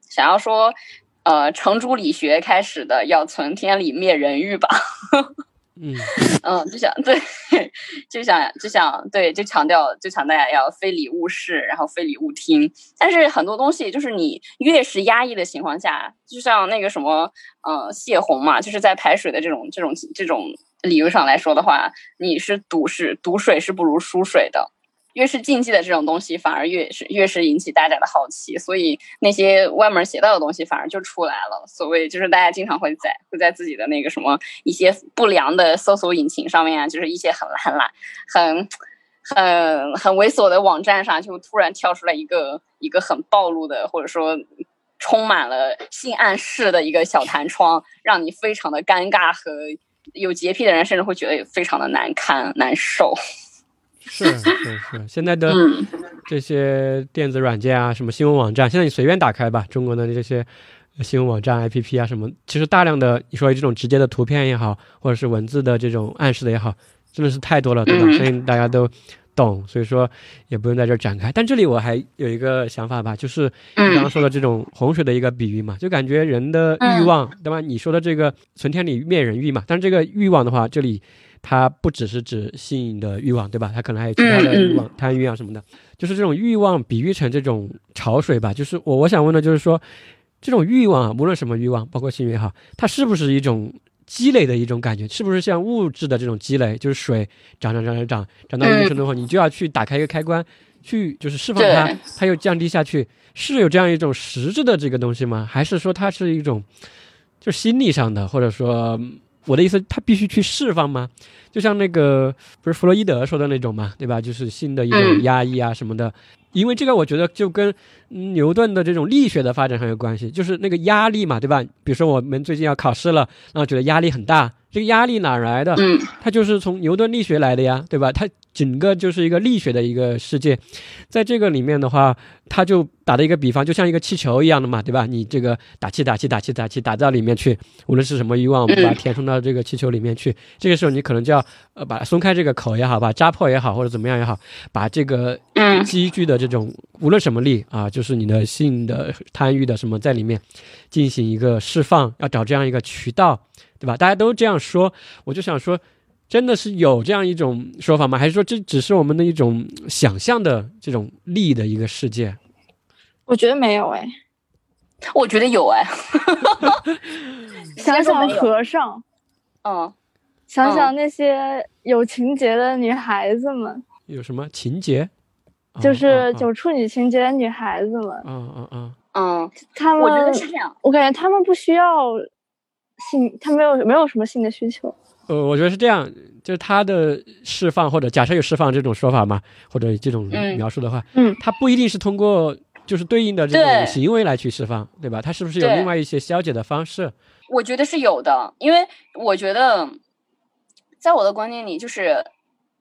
想要说。呃，程朱理学开始的要存天理灭人欲吧，嗯，就想对，就想就想对，就强调就强调要非礼勿视，然后非礼勿听。但是很多东西就是你越是压抑的情况下，就像那个什么，呃，泄洪嘛，就是在排水的这种这种这种理由上来说的话，你是堵是堵水是不如输水的。越是禁忌的这种东西，反而越是越是引起大家的好奇，所以那些歪门邪道的东西反而就出来了。所谓就是大家经常会在会在自己的那个什么一些不良的搜索引擎上面啊，就是一些很很懒、很很很猥琐的网站上，就突然跳出来一个一个很暴露的，或者说充满了性暗示的一个小弹窗，让你非常的尴尬和有洁癖的人甚至会觉得非常的难堪难受。是是是，现在的嗯。这些电子软件啊，什么新闻网站，现在你随便打开吧，中国的这些新闻网站、APP 啊，什么，其实大量的你说这种直接的图片也好，或者是文字的这种暗示的也好，真的是太多了，对吧？嗯。相信大家都懂，所以说也不用在这儿展开。但这里我还有一个想法吧，就是你刚刚嗯说的这种洪水的一个比喻嘛，就感觉人的欲嗯望，对吧？你说的这个存天理灭人欲嘛，但是这个欲望的话，这里它不只是指性的欲望，对吧？它可能还有其他的欲望，贪欲啊什么的。就是这种欲望比喻成这种潮水吧。就是我我想问的就是说，这种欲望啊，无论什么欲望，包括性欲也好，它是不是一种积累的一种感觉？是不是像物质的这种积累？就是水涨涨涨涨涨涨到一定程度后，你就要去打开一个开关，去就是释放它，它又降低下去，是有这样一种实质的这个东西吗？还是说它是一种就是心理上的，或者说嗯我的意思，它必须去释放吗？就像那个不是弗洛伊德说的那种嘛，对吧？就是性的一种嗯压抑啊什么的。因为这个，我觉得就跟嗯牛顿的这种力学的发展很有关系，就是那个压力嘛，对吧？比如说我们最近要考试了，然后觉得压力很大，这个压力哪儿来的？嗯它就是从牛顿力学来的呀，对吧？它整个就是一个力学的一个世界，在这个里面的话，它就打的一个比方，就像一个气球一样的嘛，对吧？你这个打气、打气、打气、打气，打到里面去，无论是什么欲望，我们把它填充到这个气球里面去。这个时候，你可能就要呃把松开这个口也好，把扎破也好，或者怎么样也好，把这个嗯积聚的这种无论什么力啊，就是你的性的贪欲的什么在里面进行一个释放，要找这样一个渠道，对吧？大家都这样说，我就想说，真的是有这样一种说法吗？还是说这只是我们的一种想象的这种力的一个世界？我觉得没有哎，我觉得有哎，想想和尚，嗯想想那些有情节的女孩子们，有什么情节？就是有处女情节的女孩子们，嗯嗯嗯！嗯，她们我觉得是这样。我感觉她们不需要性，她没有没有什么性的需求。呃，我觉得是这样，就是他的释放，或者假设有释放这种说法嘛，或者这种嗯描述的话，嗯，它不一定是通过就是对应的这种行为来去释放，对吧？它是不是有另外一些消解的方式？我觉得是有的，因为我觉得，在我的观念里，就是，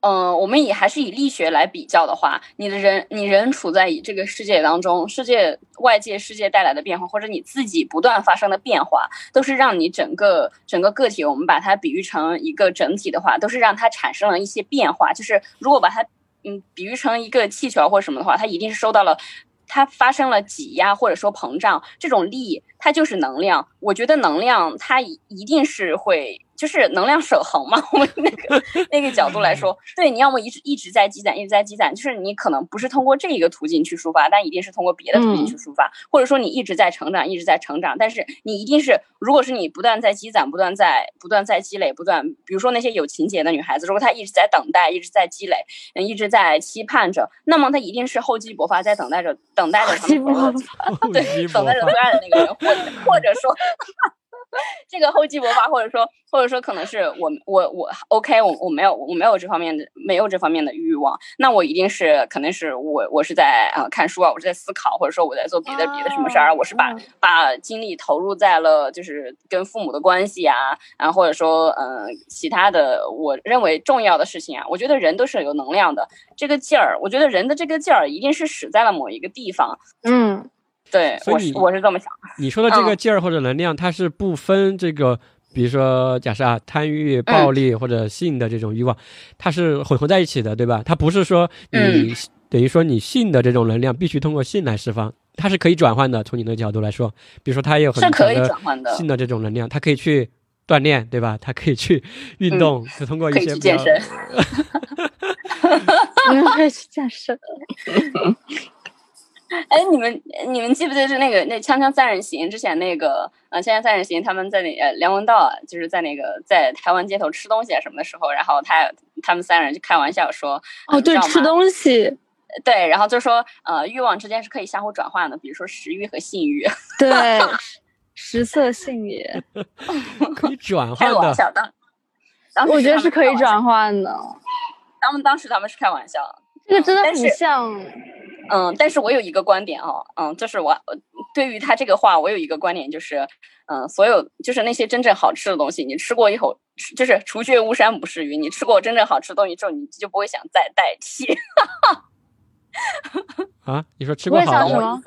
嗯，我们以还是以力学来比较的话，你的人，你人处在以这个世界当中，世界外界世界带来的变化，或者你自己不断发生的变化，都是让你整个整个个体，我们把它比喻成一个整体的话，都是让它产生了一些变化。就是如果把它嗯比喻成一个气球或什么的话，它一定是受到了。它发生了挤压或者说膨胀，这种力它就是能量。我觉得能量它一定是会。就是能量守恒嘛，我们那个 那个角度来说，对，你要么一直一直在积攒，一直在积攒，就是你可能不是通过这一个途径去抒发，但一定是通过别的途径去抒发，或者说你一直在成长，一直在成长，但是你一定是，如果是你不断在积攒，不断在不断在积累，不断，比如说那些有情节的女孩子，如果她一直在等待，一直在积累，嗯，一直在期盼着，那么她一定是厚积薄发，在等待着，等待着他们，对，等待着最爱的那个人，或者或者说。这个厚积薄发，或者说，或者说，可能是我我我 OK，我我没有我没有这方面的没有这方面的欲望，那我一定是肯定是我我是在啊看书啊，我是在思考，或者说我在做别的别的什么事儿，我是把把精力投入在了就是跟父母的关系啊，然后或者说嗯其他的我认为重要的事情啊，我觉得人都是有能量的，这个劲儿，我觉得人的这个劲儿一定是使在了某一个地方，嗯。对，所以我是这么想。你说的这个劲儿或者能量，它是不分这个，比如说假设啊，贪欲、暴力或者性的这种欲望，它是混合在一起的，对吧？它不是说你等于说你性的这种能量必须通过性来释放，它是可以转换的。从你的角度来说，比如说它也有很可以转换的性的这种能量，它可以去锻炼，对吧？它可以去运动，就通过一些去健身。可以去健身。哎，你们你们记不记得是那个那《锵锵三人行》之前那个呃《锵锵三人行》他们在那呃梁文道就是在那个在台湾街头吃东西啊什么的时候，然后他他们三人就开玩笑说哦对吃东西对，然后就说呃欲望之间是可以相互转换的，比如说食欲和性欲 对食色性也可以转换的，当我觉得是可以转换的。他们当时他们是开玩笑，这个真的很像。嗯，但是我有一个观点啊，嗯，就是我对于他这个话，我有一个观点，就是，嗯，所有就是那些真正好吃的东西，你吃过以后，就是除却巫山不是云，你吃过真正好吃的东西之后，你就不会想再代替。啊？你说吃过好的，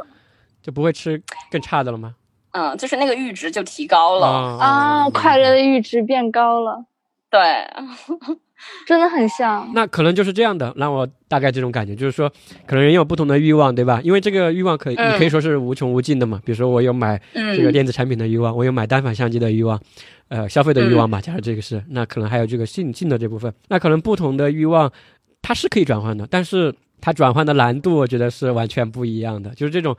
就不会吃更差的了吗？嗯，就是那个阈值就提高了啊，快乐的阈值变高了。对。真的很像，那可能就是这样的，让我大概这种感觉，就是说，可能人有不同的欲望，对吧？因为这个欲望可以，你可以说是无穷无尽的嘛。比如说，我有买这个电子产品的欲望，我有买单反相机的欲望，呃，消费的欲望吧。假如这个是，那可能还有这个性性的这部分，那可能不同的欲望，它是可以转换的，但是它转换的难度，我觉得是完全不一样的，就是这种。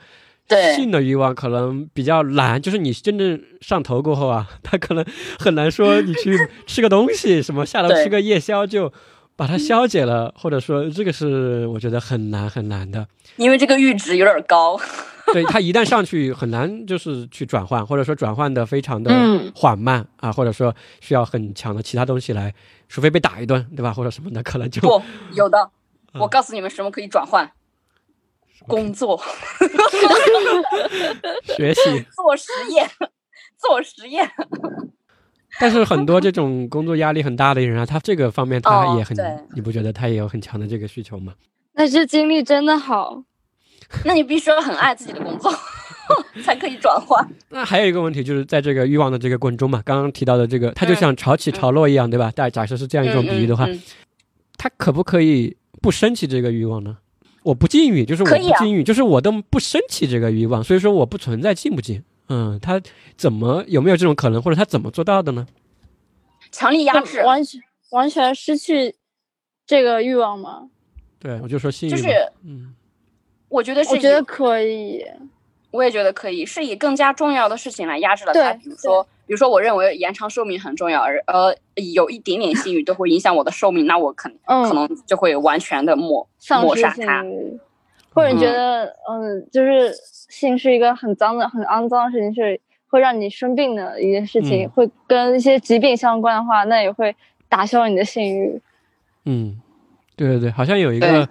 性的欲望可能比较难，就是你真正上头过后啊，他可能很难说你去吃个东西，什么下楼吃个夜宵就把它消解了，或者说这个是我觉得很难很难的，因为这个阈值有点高。对他一旦上去很难，就是去转换，或者说转换的非常的缓慢啊，或者说需要很强的其他东西来，除非被打一顿，对吧？或者什么的，可能就不有的。我告诉你们什么可以转换。工作，学习，做实验，做实验。但是很多这种工作压力很大的人啊，他这个方面他也很，你不觉得他也有很强的这个需求吗？那这精力真的好，那你必须要很爱自己的工作，才可以转换。那还有一个问题就是在这个欲望的这个过程中嘛，刚刚提到的这个，它就像潮起潮落一样，对吧？大假设是这样一种比喻的话，它可不可以不升起这个欲望呢？我不禁欲，就是我不禁欲，就是我都不升起这个欲望，所以说我不存在禁不禁。嗯，他怎么有没有这种可能，或者他怎么做到的呢？强力压制，完全完全失去这个欲望吗？对，我就说性欲。就是，嗯，我觉得是，我觉得可以。我也觉得可以，是以更加重要的事情来压制了它，比如说。比如说，我认为延长寿命很重要，而呃，有一点点性欲都会影响我的寿命，那我肯可能就会完全的抹抹杀它，或者你觉得，嗯，就是性是一个很脏的、很肮脏的事情，是会让你生病的一件事情，会跟一些疾病相关的话，那也会打消你的性欲。嗯，对对对，好像有一个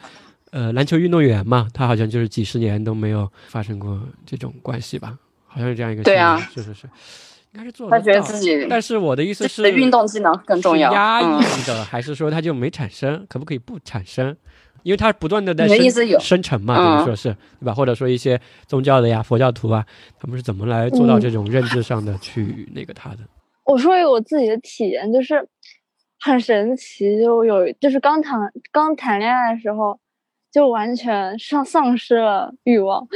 呃篮球运动员嘛，他好像就是几十年都没有发生过这种关系吧，好像是这样一个。对啊，是是是。应该是做他觉得自己但是我的意思是，运动技能更重要。压嗯抑的，还是说他就没产生？可不可以不产生？因为它不断的在生生成嘛，嗯等于说是对吧？或者说一些宗教的呀、佛教徒啊，他们是怎么来做到嗯这种认知上的去那个他的？我说一个我自己的体验，就是很神奇，就有就是刚谈刚谈恋爱的时候，就完全丧丧失了欲望，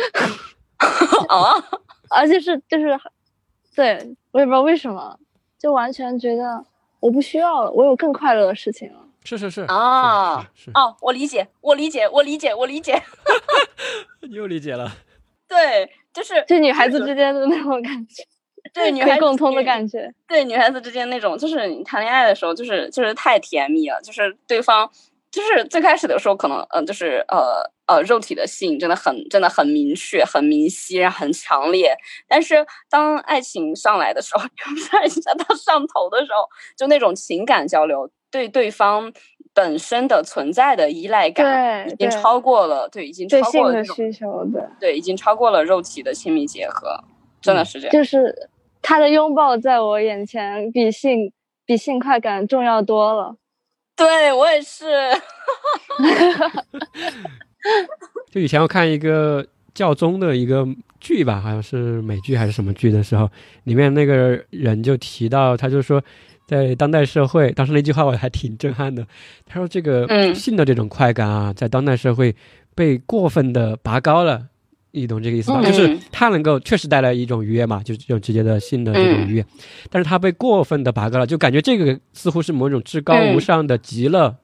啊 而且是就是，对我也不知道为什么，就完全觉得我不需要了，我有更快乐的事情了。是是是啊是哦，我理解，我理解，我理解，我理解。你又理解了。对，就是就女孩子之间的那种感觉，对女孩子共通的感觉。对女孩子之间那种，就是你谈恋爱的时候，就是就是太甜蜜了，就是对方。就是最开始的时候，可能嗯、呃，就是呃呃，肉体的性真的很真的很明确、很明晰，然后很强烈。但是当爱情上来的时候，不是爱情上到上头的时候，就那种情感交流，对对方本身的存在的依赖感，已经超过了，对，已经超过了需求，的，对，已经超过了肉体的亲密结合，真的是这样。就是他的拥抱在我眼前比性比性快感重要多了。对我也是。就以前我看一个教宗的一个剧吧，好像是美剧还是什么剧的时候，里面那个人就提到，他就说，在当代社会，当时那句话我还挺震撼的。他说这个嗯性的这种快感啊，在当代社会被过分的拔高了。你懂这个意思吧？嗯就是它能够确实带来一种愉悦嘛，就是这种直接的性的这种愉悦，但是它被过分的拔高了，就感觉这个似乎是某种至高无上的极乐，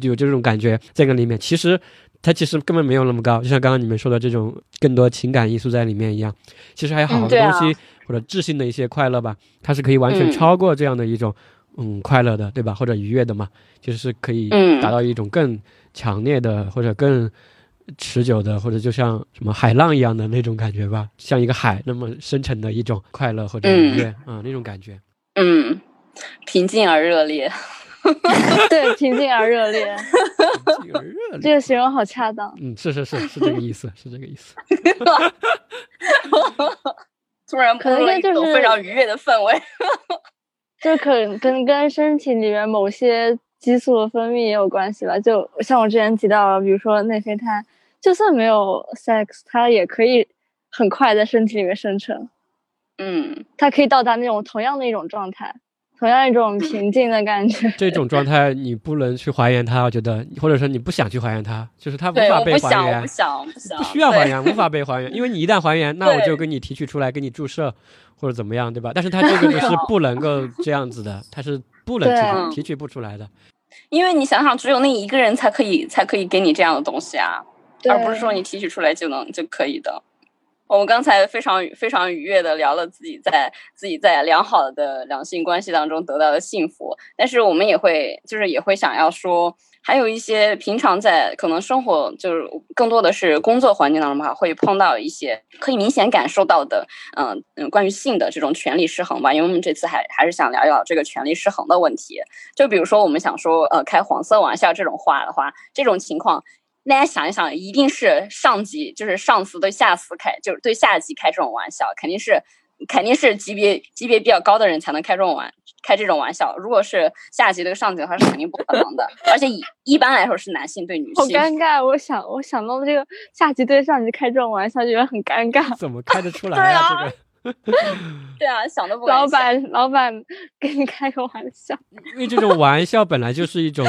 有这种感觉在这个里面。其实它其实根本没有那么高，就像刚刚你们说的这种更多情感因素在里面一样。其实还有好多东西、或者质性的一些快乐吧，它是可以完全嗯超过这样的一种嗯快乐的，对吧？或者愉悦的嘛，其实是可以嗯达到一种更强烈的或者更。持久的，或者就像什么海浪一样的那种感觉吧，像一个海那么深沉的一种快乐或者愉悦啊、那种感觉。嗯，平静而热烈。对，平静而热烈，这个热烈这个形容好恰当。嗯，是是是是这个意思，是这个意思。突然可能就是种非常愉悦的氛围。就可能跟跟身体里面某些激素的分泌也有关系吧。就像我之前提到，比如说内啡肽，就算没有 sex，它也可以很快在身体里面生成，嗯，它可以到达那种同样的一种状态，同样一种平静的感觉。这种状态你不能去还原它，我觉得，或者说你不想去还原它，就是它无，法被还原不想，不，想，不想，不需要还。原，无法被还原，因为你一旦还原，那我就给你提取出来，给你注射或者怎么样，对吧？但是它 这个就是不能够这样子的，它是不能对提提取不出来的。因为你想想，只有那一个人才可以，才可以给你这样的东西啊，对而不是说你提取出来就能就可以的。我们刚才非常非常愉悦的聊了自己在自己在良好的两性关系当中得到的幸福，但是我们也会就是也会想要说，还有一些平常在可能生活就是更多的是工作环境当中吧，会碰到一些可以明显感受到的，嗯、嗯，关于性的这种权力失衡吧。因为我们这次还还是想聊一聊这个权力失衡的问题。就比如说我们想说，呃，开黄色玩笑这种话的话，这种情况。大家想一想，一定是上级，就是上司对下司开，就是对下级开这种玩笑，肯定是肯定是级别级别比较高的人才能开这种玩开这种玩笑。如果是下级对上级的话，是肯定不可能的。而且一一般来说是男性对女性好，尴尬，我想我想到这个下级对上级开这种玩笑，觉得很尴尬。怎么开得出来对啊？啊这个。对啊，想都不敢老。板，老板给你开个玩笑，因为这种玩笑本来就是一种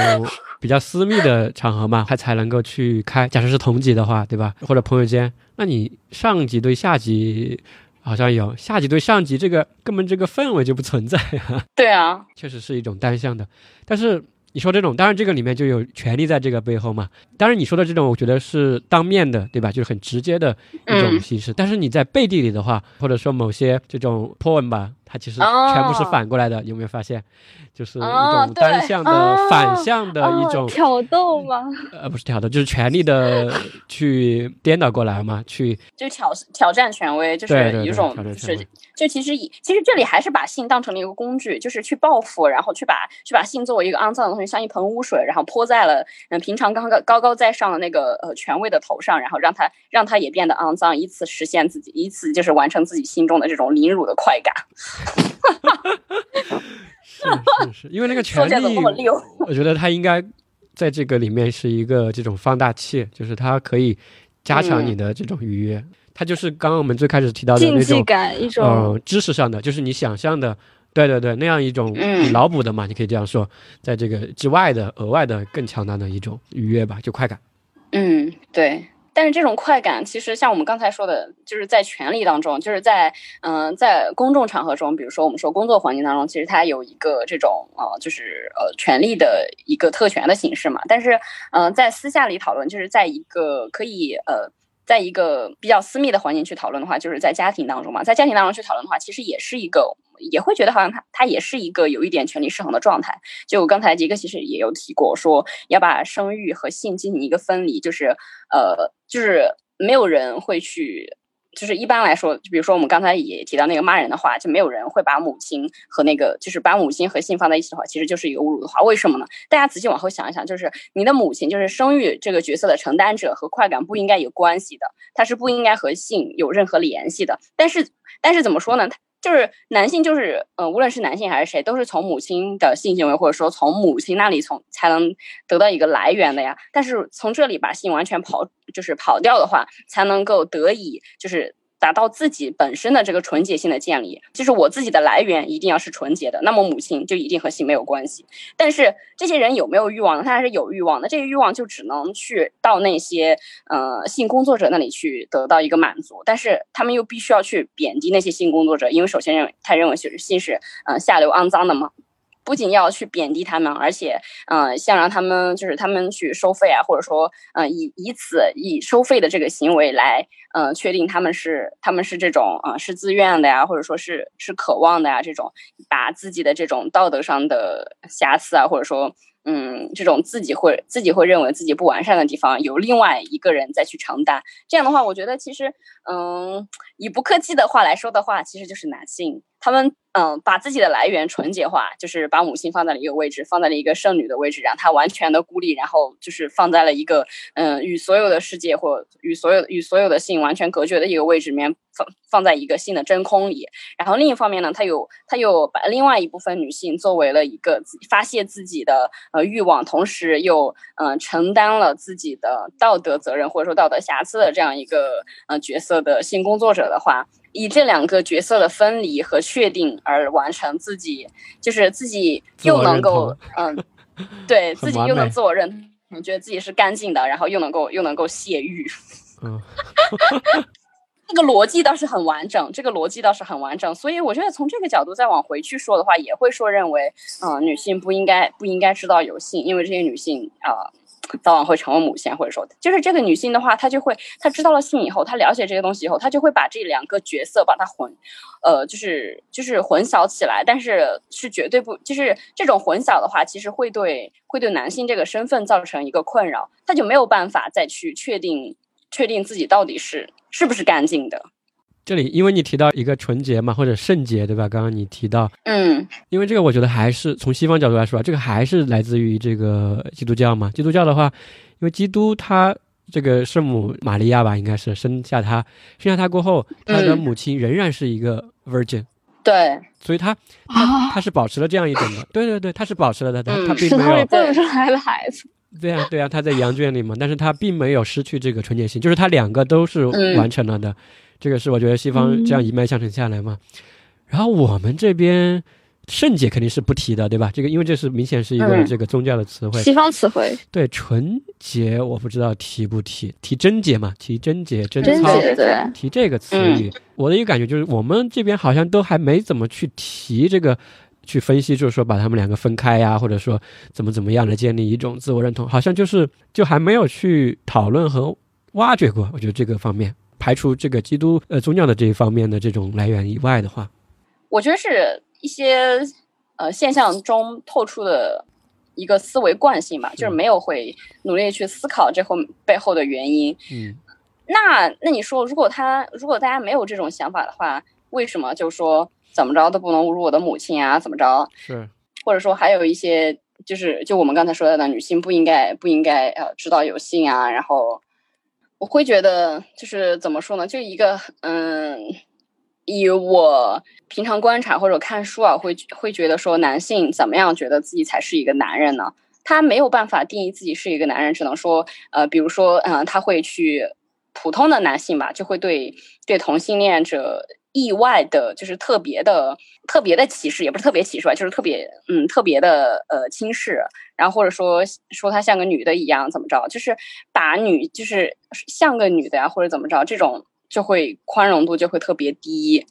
比较私密的场合嘛，他才能够去开。假设是同级的话，对吧？或者朋友间，那你上级对下级好像有，下级对上级，这个根本这个氛围就不存在啊，对啊，确实是一种单向的。但是你说这种，当然这个里面就有权利在这个背后嘛。当然你说的这种，我觉得是当面的，对吧？就是很直接的一种嗯形式。但是你在背地里的话，或者说某些这种 poem 吧，它其实哦全部是反过来的，有没有发现？就是一种单向的、哦反向的一种哦、挑逗吗？呃，不是挑逗，就是权力的去颠倒过来嘛，去 就挑挑战权威，就是一种挑战是就其实以其实这里还是把性当成了一个工具，就是去报复，然后去把去把性作为一个肮脏的东西，像一盆污水，然后泼在了嗯、呃平常刚刚高高在上的那个呃权威的头上，然后让他让他也变得肮脏，以此实现自己，以此就是完成自己心中的这种凌辱的快感。是是是，因为那个权利？我觉得它应该在这个里面是一个这种放大器，就是它可以加强你的这种愉悦。它就是刚刚我们最开始提到的那种，感一种，呃，知识上的，就是你想象的，对对对，那样一种嗯脑补的嘛，你可以这样说，在这个之外的额外的更强大的一种愉悦吧，就快感。嗯，对。但是这种快感，其实像我们刚才说的，就是在权力当中，就是在嗯、在公众场合中，比如说我们说工作环境当中，其实它有一个这种呃，就是呃权力的一个特权的形式嘛。但是嗯、在私下里讨论，就是在一个可以呃。在一个比较私密的环境去讨论的话，就是在家庭当中嘛，在家庭当中去讨论的话，其实也是一个，也会觉得好像他他也是一个有一点权力失衡的状态。就刚才杰哥其实也有提过，说要把生育和性进行一个分离，就是呃，就是没有人会去，就是一般来说，就比如说我们刚才也提到那个骂人的话，就没有人会把母亲和那个，就是把母亲和性放在一起的话，其实就是一个侮辱的话。为什么呢？大家仔细往后想一想，就是你的母亲，就是生育这个角色的承担者和快感不应该有关系的，它是不应该和性有任何联系的。但是，但是怎么说呢？就是男性，就是呃，无论是男性还是谁，都是从母亲的性行为，或者说从母亲那里从才能得到一个来源的呀。但是从这里把性完全跑，就是跑掉的话，才能够得以就是达到自己本身的这个纯洁性的建立。就是我自己的来源一定要是纯洁的，那么母亲就一定和性没有关系。但是这些人有没有欲望呢？他还是有欲望的，这个欲望就只能去到那些呃性工作者那里去得到一个满足，但是他们又必须要去贬低那些性工作者，因为首先认为他认为是性是呃下流肮脏的嘛。不仅要去贬低他们，而且，呃，像让他们就是他们去收费啊，或者说，呃，以以此以收费的这个行为来，呃，确定他们是他们是这种啊、是自愿的呀，或者说是是渴望的呀，这种把自己的这种道德上的瑕疵啊，或者说。嗯，这种自己会自己会认为自己不完善的地方，由另外一个人再去承担。这样的话，我觉得其实，嗯，以不客气的话来说的话，其实就是男性他们嗯把自己的来源纯洁化，就是把母性放在了一个位置，放在了一个圣女的位置，让她完全的孤立，然后就是放在了一个嗯与所有的世界或与所有与所有的性完全隔绝的一个位置里面，放放在一个性的真空里。然后另一方面呢，他有他有把另外一部分女性作为了一个发泄自己的呃欲望，同时又嗯、承担了自己的道德责任或者说道德瑕疵的这样一个呃角色的性工作者的话，以这两个角色的分离和确定而完成自己，就是自己又能够嗯、对自己又能自我认同，你觉得自己是干净的，然后又能够又能够泄欲，嗯。这个逻辑倒是很完整，这个逻辑倒是很完整，所以我觉得从这个角度再往回去说的话，也会说认为，嗯、呃，女性不应该不应该知道有性，因为这些女性啊、呃，早晚会成为母性，或者说，就是这个女性的话，她就会，她知道了性以后，她了解这些东西以后，她就会把这两个角色把它混，呃，就是就是混淆起来，但是是绝对不，就是这种混淆的话，其实会对会对男性这个身份造成一个困扰，他就没有办法再去确定。确定自己到底是是不是干净的。这里，因为你提到一个纯洁嘛，或者圣洁，对吧？刚刚你提到，嗯，因为这个，我觉得还是从西方角度来说，这个还是来自于这个基督教嘛。基督教的话，因为基督他这个圣母玛利亚吧，应该是生下他，生下他过后，他的母亲仍然是一个 virgin，、嗯、对，所以他他他是保持了这样一种的，对对对，他是保持了的，他他并没有蹦出来的孩子。对啊，对啊，他在羊圈里嘛，但是他并没有失去这个纯洁性，就是他两个都是完成了的，嗯、这个是我觉得西方这样一脉相承下来嘛。嗯、然后我们这边圣洁肯定是不提的，对吧？这个因为这是明显是一个这个宗教的词汇，西方词汇。对，纯洁我不知道提不提，提贞洁嘛，提贞洁、贞操，提这个词语，嗯、我的一个感觉就是我们这边好像都还没怎么去提这个。去分析，就是说把他们两个分开呀、啊，或者说怎么怎么样的建立一种自我认同，好像就是就还没有去讨论和挖掘过。我觉得这个方面，排除这个基督呃宗教的这一方面的这种来源以外的话，我觉得是一些呃现象中透出的一个思维惯性吧，就是没有会努力去思考这后背后的原因。嗯，那那你说，如果他如果大家没有这种想法的话，为什么就说？怎么着都不能侮辱我的母亲啊？怎么着？是，或者说还有一些，就是就我们刚才说的，女性不应该不应该呃知道有性啊。然后我会觉得，就是怎么说呢？就一个嗯，以我平常观察或者看书啊，会会觉得说男性怎么样觉得自己才是一个男人呢？他没有办法定义自己是一个男人，只能说呃，比如说嗯，他会去普通的男性吧，就会对对同性恋者。意外的，就是特别的、特别的歧视，也不是特别歧视吧，就是特别嗯特别的呃轻视，然后或者说说她像个女的一样怎么着，就是把女就是像个女的呀，或者怎么着，这种就会宽容度就会特别低。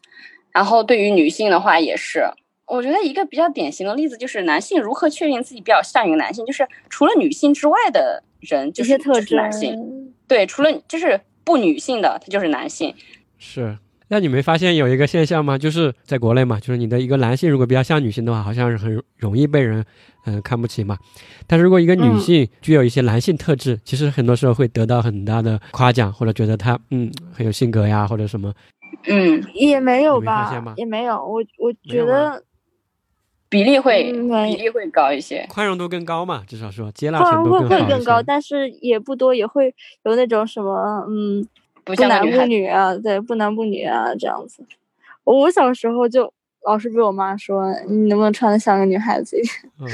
然后对于女性的话也是，我觉得一个比较典型的例子就是男性如何确定自己比较像一个男性，就是除了女性之外的人就是特质男性，对，除了就是不女性的他就是男性，是。那你没发现有一个现象吗？就是在国内嘛，就是你的一个男性如果比较像女性的话，好像是很容易被人嗯看不起嘛。但是如果一个女性具有一些男性特质，其实很多时候会得到很大的夸奖，或者觉得她嗯很有性格呀，或者什么。嗯，也没有吧？也没有。我我觉得比例会比例会高一些，宽容度更高嘛，至少说接纳程度会会更高，但是也不多，也会有那种什么嗯。不男不女啊，对，不男不女啊，这样子。我小时候就老是被我妈说，你能不能穿的像个女孩子一点？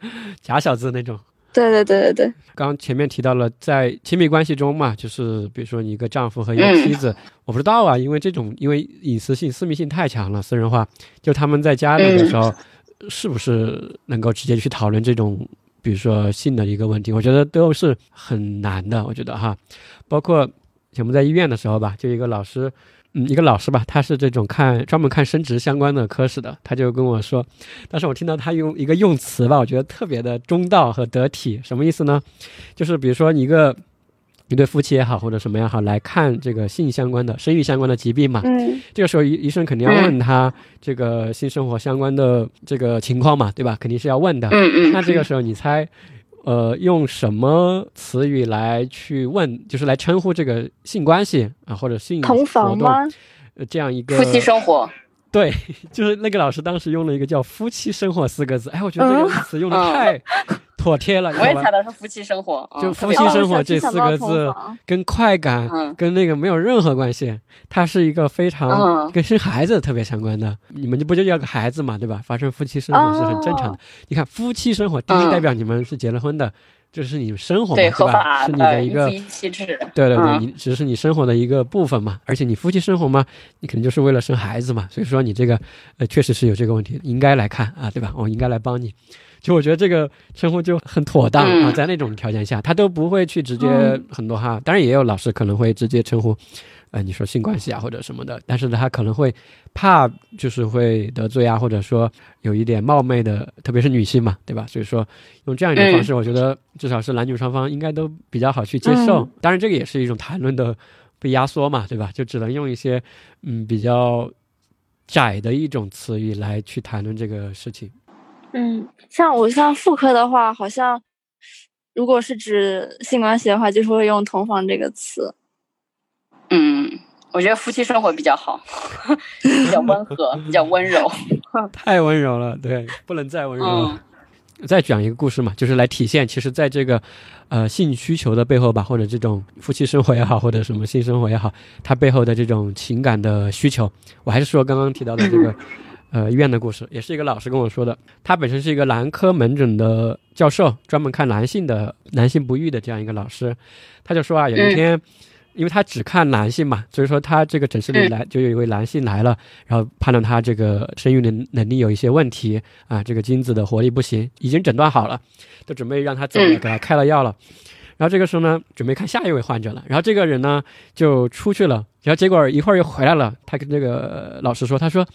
假小子那种。对对对对对。刚前面提到了，在亲密关系中嘛，就是比如说你一个丈夫和一个妻子，我不知道啊，因为这种因为隐私性、私密性太强了，私人化，就他们在家里的时候，是不是能够直接去讨论这种，比如说性的一个问题？我觉得都是很难的，我觉得哈，包括。我们在医院的时候吧，就一个老师，嗯，一个老师吧，他是这种看专门看生殖相关的科室的，他就跟我说，但是我听到他用一个用词吧，我觉得特别的中道和得体，什么意思呢？就是比如说一个一对夫妻也好，或者什么也好，来看这个性相关的、生育相关的疾病嘛，嗯，这个时候医医生肯定要问他这个性生活相关的这个情况嘛，对吧？肯定是要问的，嗯嗯，那这个时候你猜？呃，用什么词语来去问，就是来称呼这个性关系啊，或者性同房吗？呃，这样一个夫妻生活，对，就是那个老师当时用了一个叫“夫妻生活”四个字，哎，我觉得这个词用的太。妥帖了，我也猜到是夫妻生活，就夫妻生活这四个字跟快感跟那个没有任何关系，它是一个非常跟生孩子特别相关的。你们就不就要个孩子嘛，对吧？发生夫妻生活是很正常的。你看夫妻生活，第一代表你们是结了婚的，这是你们生活嘛，对吧？是你的一个妻制。对对对，你只是你生活的一个部分嘛。而且你夫妻生活嘛，你肯定就是为了生孩子嘛。所以说你这个呃确实是有这个问题，应该来看啊，对吧？我应该来帮你。就我觉得这个称呼就很妥当啊，在那种条件下，他都不会去直接很多哈。当然也有老师可能会直接称呼，呃，你说性关系啊或者什么的，但是他可能会怕就是会得罪啊，或者说有一点冒昧的，特别是女性嘛，对吧？所以说用这样一种方式，我觉得至少是男女双方应该都比较好去接受。当然这个也是一种谈论的被压缩嘛，对吧？就只能用一些嗯比较窄的一种词语来去谈论这个事情。嗯，像我像妇科的话，好像如果是指性关系的话，就是会用同房这个词。嗯，我觉得夫妻生活比较好，比较温和，比较温柔。太温柔了，对，不能再温柔了。再讲一个故事嘛，就是来体现，其实在这个呃性需求的背后吧，或者这种夫妻生活也好，或者什么性生活也好，它背后的这种情感的需求，我还是说刚刚提到的这个。呃，医院的故事也是一个老师跟我说的。他本身是一个男科门诊的教授，专门看男性的男性不育的这样一个老师。他就说啊，有一天，因为他只看男性嘛，所以说他这个诊室里来就有一位男性来了，然后判断他这个生育能能力有一些问题啊，这个精子的活力不行，已经诊断好了，都准备让他走了，给他开了药了。然后这个时候呢，准备看下一位患者了。然后这个人呢就出去了，然后结果一会儿又回来了。他跟这个老师说，他说。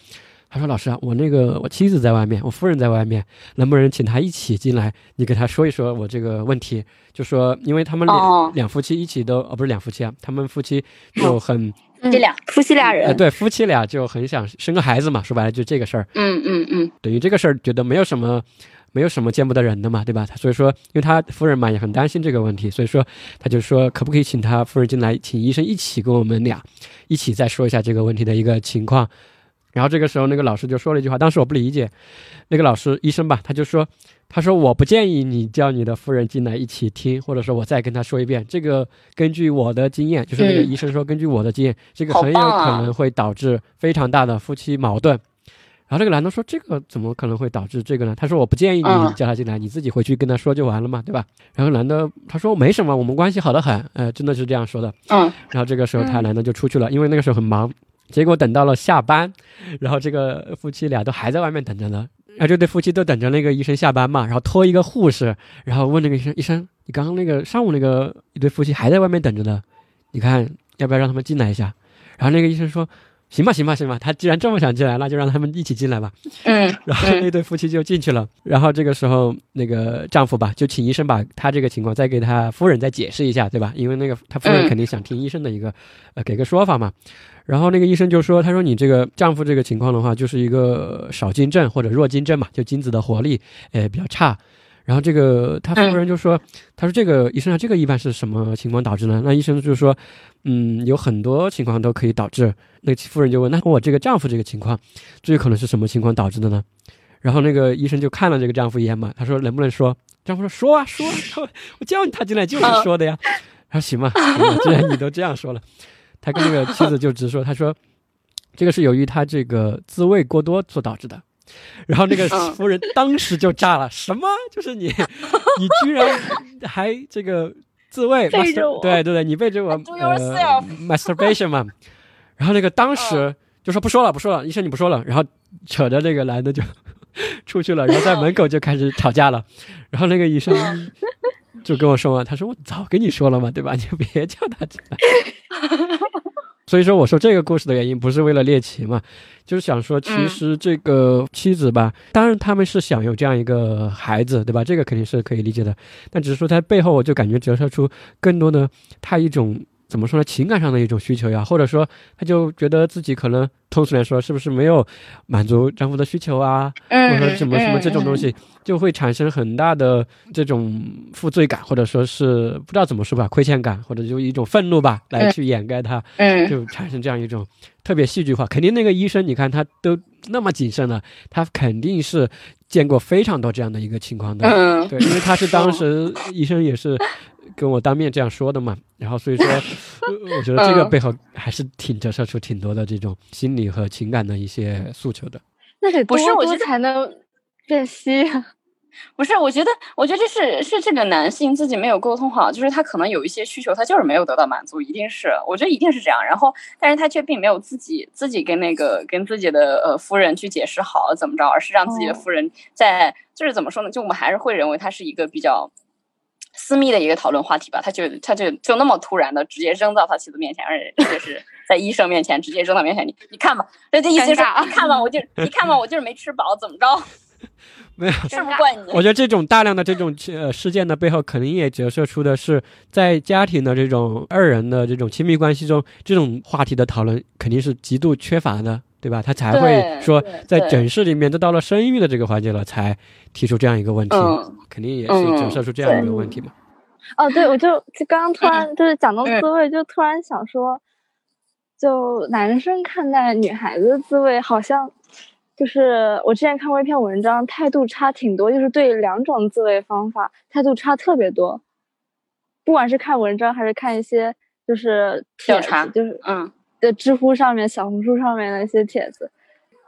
他说：“老师啊，我那个我妻子在外面，我夫人在外面，能不能请她一起进来？你给她说一说我这个问题，就说因为他们两两夫妻一起都哦不是两夫妻啊，他们夫妻就很这俩夫妻俩人，对夫妻俩就很想生个孩子嘛，说白了就这个事儿。嗯嗯嗯，等于这个事儿觉得没有什么没有什么见不得人的嘛，对吧？所以说，因为他夫人嘛也很担心这个问题，所以说他就说可不可以请他夫人进来，请医生一起跟我们俩一起再说一下这个问题的一个情况。”然后这个时候那个老师就说了一句话，当时我不理解，那个老师医生吧，他就说，他说我不建议你叫你的夫人进来一起听，或者说我再跟他说一遍，这个根据我的经验，就是那个嗯医生说，根据我的经验，这个很有可能会导致非常大的夫妻矛盾。然后这个男的说：“这个怎么可能会导致这个呢？”他说：“我不建议你嗯叫他进来，你自己回去跟他说就完了嘛，对吧？”然后男的他说：“没什么，我们关系好得很。”呃，真的是这样说的。嗯然后这个时候他嗯男的就出去了，因为那个时候很忙。结果等到了下班，然后这个夫妻俩都还在外面等着呢。然后这对夫妻都等着那个医生下班嘛，然后托一个护士，然后问那个医生：“医生，你刚刚那个上午那个一对夫妻还在外面等着呢，你看要不要让他们进来一下？”然后那个医生说：“行吧，行吧，行吧，他既然这么想进来，那就让他们一起进来吧。” 嗯然后那对夫妻就进去了。然后这个时候，那个丈夫吧，就请医生把他这个情况再给他夫人再解释一下，对吧？因为那个他夫人嗯肯定想听医生的一个，呃，给个说法嘛。然后那个医生就说：“他说你这个丈夫这个情况的话，就是一个少精症或者弱精症嘛，就精子的活力，呃，比较差。”然后这个他夫人就说：“他说这个医生啊，这个一般是什么情况导致呢？”那医生就说：“嗯，有很多情况都可以导致。”那个夫人就问：“那我这个丈夫这个情况，最有可能是什么情况导致的呢？”然后那个医生就看了这个丈夫一眼嘛，他说能不能说？丈夫说说啊说啊，我 我叫你他进来就是说的呀。他说行吧，既然你都这样说了，他跟那个妻子就直说，他说这个是由于他这个自慰过多所导致的。然后那个嗯夫人当时就炸了，什么？就是你，你居然还这个自慰？对对对，你背着我呃 masturbation 嘛。然后那个当时就说不说了不说了，医生你不说了，然后扯着这个男的就 出去了，然后在门口就开始吵架了。然后那个医生 就跟我说嘛，他说我早跟你说了嘛，对吧？你就别叫他进来。所以说，我说这个故事的原因不是为了猎奇嘛，就是想说，其嗯实这个妻子吧，当然他们是想有这样一个孩子，对吧？这个肯定是可以理解的，但只是说在背后，我就感觉折射出更多的他一种怎么说呢，情感上的一种需求呀，或者说他就觉得自己可能通俗来说，是不是没有满足丈夫的需求啊，或嗯者说什么什么这种东西，就会产生很大的这种负罪感，或者说是不知道怎么说吧，亏欠感，或者就一种愤怒吧，来去掩盖它，嗯就产生这样一种特别戏剧化。肯定那个医生，你看他都那么谨慎了，他肯定是见过非常多这样的一个情况的。嗯对，因为他是当时医生也是跟我当面这样说的嘛，然后所以说，呃 我觉得这个嗯背后还是挺折射出挺多的这种心理和情感的一些诉求的。那得多多不是我才能 变稀啊。不是，我觉得，我觉得这是是这个男性自己没有沟通好，就是他可能有一些需求，他就是没有得到满足，一定是，我觉得一定是这样。然后，但是他却并没有自己自己跟那个跟自己的呃夫人去解释好怎么着，而是让自己的哦夫人在、就是怎么说呢？就我们还是会认为他是一个比较私密的一个讨论话题吧。他就他就就那么突然的直接扔到他妻子面前，而且就是 在医生面前直接扔到面前，你你看吧，这这意思就是你看吧，我就 你看吧，我就是没吃饱，怎么着？没有。我觉得这种大量的这种呃事件的背后，肯定也折射出的是在家庭的这种二人的这种亲密关系中，这种话题的讨论肯定是极度缺乏的，对吧？他才会说在诊室里面，都到了生育的这个环节了，才提出这样一个问题，嗯肯定也是嗯折射出这样一个问题嘛。哦，对，我就就刚刚突然 就是讲到滋味，就突然想说，就男生看待女孩子的自慰，好像就是我之前看过一篇文章，态度差挺多，就是对两种自慰方法态度差特别多。不管是看文章还是看一些就是调查就是嗯在知乎上面、小红书上面的一些帖子，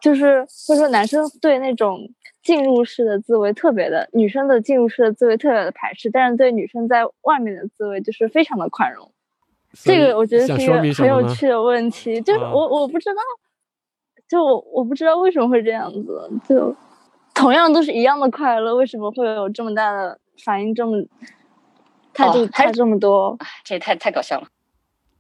就是会说男生对那种进入式的自慰特别的，女生的进入式的自慰特别的排斥，但是对女生在外面的自慰就是非常的宽容。这个我觉得是一个很？有趣的问题，就是啊我我不知道，就我我不知道为什么会这样子，就同样都是一样的快乐，为什么会有这么大的反应，这么态度差这么多？哎 这也太太搞笑了。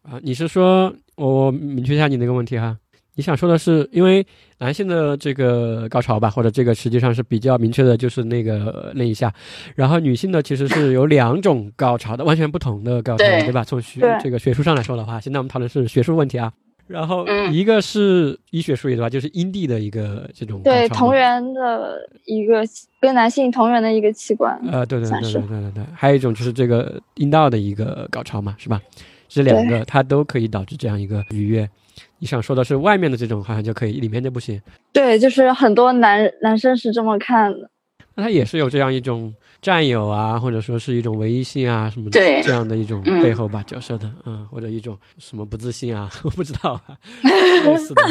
啊，你是说我我明确一下你那个问题哈？你想说的是，因为男性的这个高潮吧，或者这个实际上是比较明确的，就是那个那一下，然后女性的其实是有两种高潮的，完全不同的高潮，对对吧？从学这个学术上来说的话，现在我们讨论是学术问题啊。然后嗯一个是医学术语的话，就是阴蒂的一个这种对，同源的一个跟男性同源的一个器官。呃，对对对对对对对对，还有一种就是这个阴道的一个高潮嘛，是吧？这两个它都可以导致这样一个愉悦。你想说的是外面的这种好像就可以，里面就不行。对，就是很多男男生是这么看的。那他也是有这样一种占有啊，或者说是一种唯一性啊什么的这样的一种嗯背后吧角色的，嗯，或者一种什么不自信啊，我不知道啊，类似的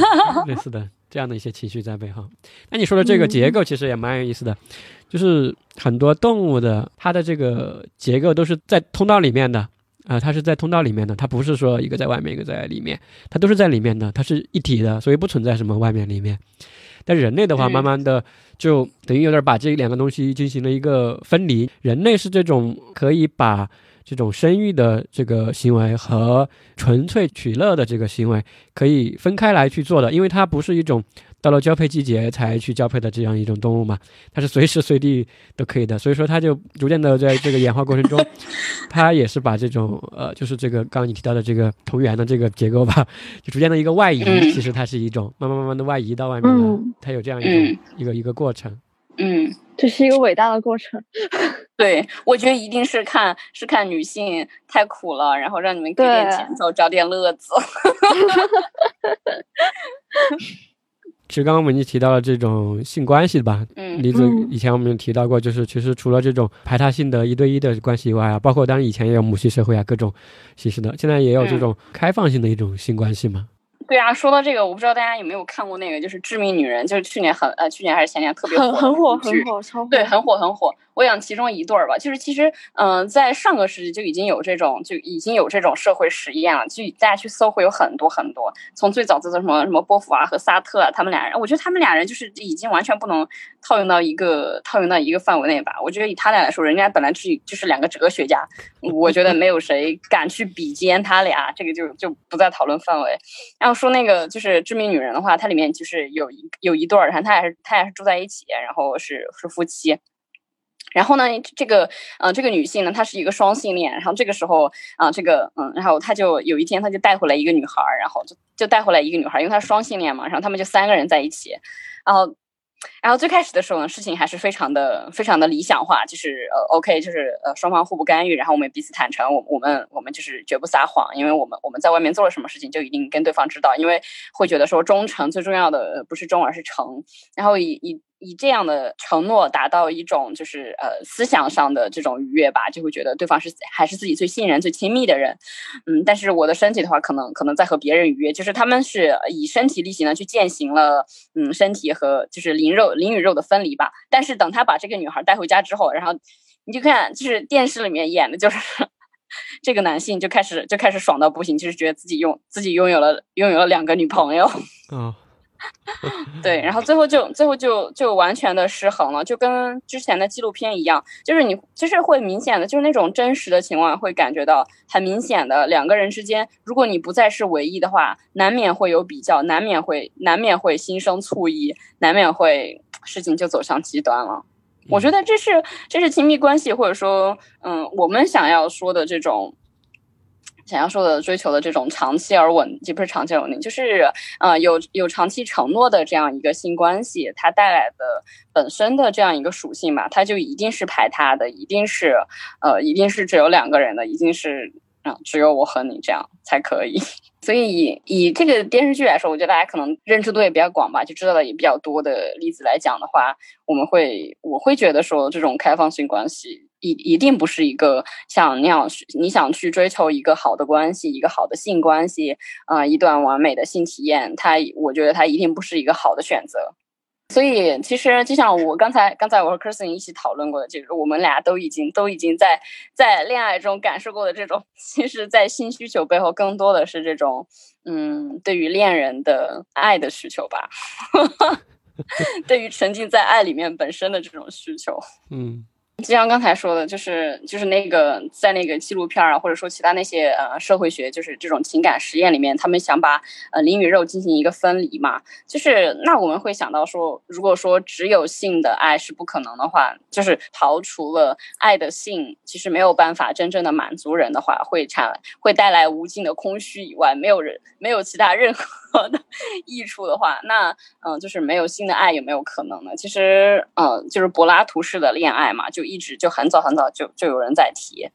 类似的这样的一些情绪在背后。那你说的这个结构其实也蛮有意思的，就是很多动物的它的这个结构都是在通道里面的。啊、它是在通道里面的，它不是说一个在外面，一个在里面，它都是在里面的，它是一体的，所以不存在什么外面里面。但人类的话，嗯慢慢的就等于有点把这两个东西进行了一个分离。人类是这种可以把这种生育的这个行为和纯粹取乐的这个行为可以分开来去做的，因为它不是一种到了交配季节才去交配的这样一种动物嘛，它是随时随地都可以的，所以说它就逐渐的在这个演化过程中，它也是把这种呃，就是这个刚刚你提到的这个同源的这个结构吧，就逐渐的一个外移，嗯其实它是一种慢慢慢慢的外移到外面的，嗯它有这样一种、嗯一个一个过程。嗯，这是一个伟大的过程。对，我觉得一定是看是看女性太苦了，然后让你们给点对钱走，找点乐子。其实刚刚我们已经提到了这种性关系吧，嗯李子嗯以前我们有提到过，就是其实除了这种排他性的一对一的关系以外啊，包括当然以前也有母系社会啊，各种形式的，现在也有这嗯种开放性的一种性关系嘛。对啊，说到这个，我不知道大家有没有看过那个，就是《致命女人》，就是去年很呃，去年还是前年特别火很很火，很火，超火。对，很火很火。我想其中一对儿吧，就是其实，嗯、在上个世纪就已经有这种，就已经有这种社会实验了。就大家去搜，会有很多很多。从最早的什么什么波伏娃和萨特啊，他们俩人，我觉得他们俩人就是已经完全不能套用到一个套用到一个范围内吧。我觉得以他俩来说，人家本来就是就是两个哲学家，我觉得没有谁敢去比肩他俩，这个就就不在讨论范围。然后说那个就是《致命女人》的话，它里面就是有一有一对儿，然后他俩是他俩是住在一起，然后是是夫妻。然后呢，这个呃，这个女性呢，她是一个双性恋。然后这个时候啊、这个嗯，然后她就有一天，她就带回来一个女孩儿，然后就就带回来一个女孩儿，因为她是双性恋嘛。然后他们就三个人在一起，然后然后最开始的时候呢，事情还是非常的非常的理想化，就是呃，OK，就是呃双方互不干预，然后我们彼此坦诚，我我们我们就是绝不撒谎，因为我们我们在外面做了什么事情就一定跟对方知道，因为会觉得说忠诚最重要的不是忠而是诚，然后以以以这样的承诺达到一种就是呃思想上的这种愉悦吧，就会觉得对方是还是自己最信任、最亲密的人，嗯，但是我的身体的话，可能可能在和别人愉悦，就是他们是以身体力行的去践行了嗯身体和就是灵肉灵与肉的分离吧，但是等他把这个女孩带回家之后，然后你就看就是电视里面演的就是。这个男性就开始就开始爽到不行，就是觉得自己拥自己拥有了拥有了两个女朋友，嗯、对，然后最后就最后就就完全的失衡了，就跟之前的纪录片一样，就是你就是会明显的，就是那种真实的情况，会感觉到很明显的两个人之间，如果你不再是唯一的话，难免会有比较，难免会难免会心生醋意，难免会事情就走向极端了。我觉得这是这是亲密关系，或者说，嗯，我们想要说的这种。想要说的追求的这种长期而稳，也不是长期而稳定，就是呃有有长期承诺的这样一个性关系，它带来的本身的这样一个属性吧，它就一定是排他的，一定是呃一定是只有两个人的，一定是啊、只有我和你这样才可以。所以以以这个电视剧来说，我觉得大家可能认知度也比较广吧，就知道的也比较多的例子来讲的话，我们会我会觉得说这种开放性关系一一定不是一个像那样你想去追求一个好的关系，一个好的性关系啊、一段完美的性体验，它我觉得它一定不是一个好的选择。所以，其实就像我刚才刚才我和 Kirsten 一起讨论过的，就是我们俩都已经都已经在在恋爱中感受过的这种，其实，在性需求背后更多的是这种，嗯，对于恋人的爱的需求吧，对于沉浸在爱里面本身的这种需求。嗯就像刚才说的，就是就是那个在那个纪录片啊，或者说其他那些呃社会学，就是这种情感实验里面，他们想把呃灵与肉进行一个分离嘛。就是那我们会想到说，如果说只有性的爱是不可能的话，就是刨除了爱的性，其实没有办法真正的满足人的话，会产会带来无尽的空虚以外，没有人没有其他任何 的益处的话，那嗯、就是没有新的爱有没有可能呢？其实嗯，就是柏拉图式的恋爱嘛，就一直就很早很早就就有人在提，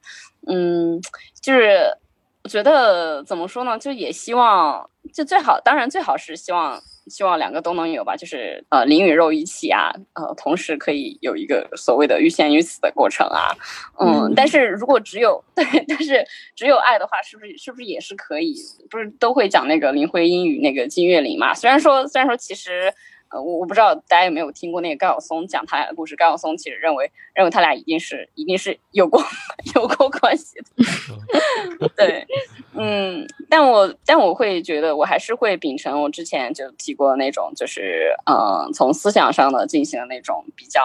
嗯，就是我觉得怎么说呢，就也希望，就最好，当然最好是希望。希望两个都能有吧，就是呃灵与肉一起啊，呃同时可以有一个所谓的欲仙欲死的过程啊，嗯，但是如果只有 对，但是只有爱的话，是不是是不是也是可以？不是都会讲那个林徽因与那个金岳霖嘛？虽然说虽然说其实。呃，我我不知道大家有没有听过那个高晓松讲他俩的故事。高晓松其实认为，认为他俩一定是一定是有过 有过关系的。对，嗯，但我但我会觉得，我还是会秉承我之前就提过的那种，就是嗯，从思想上的进行的那种比较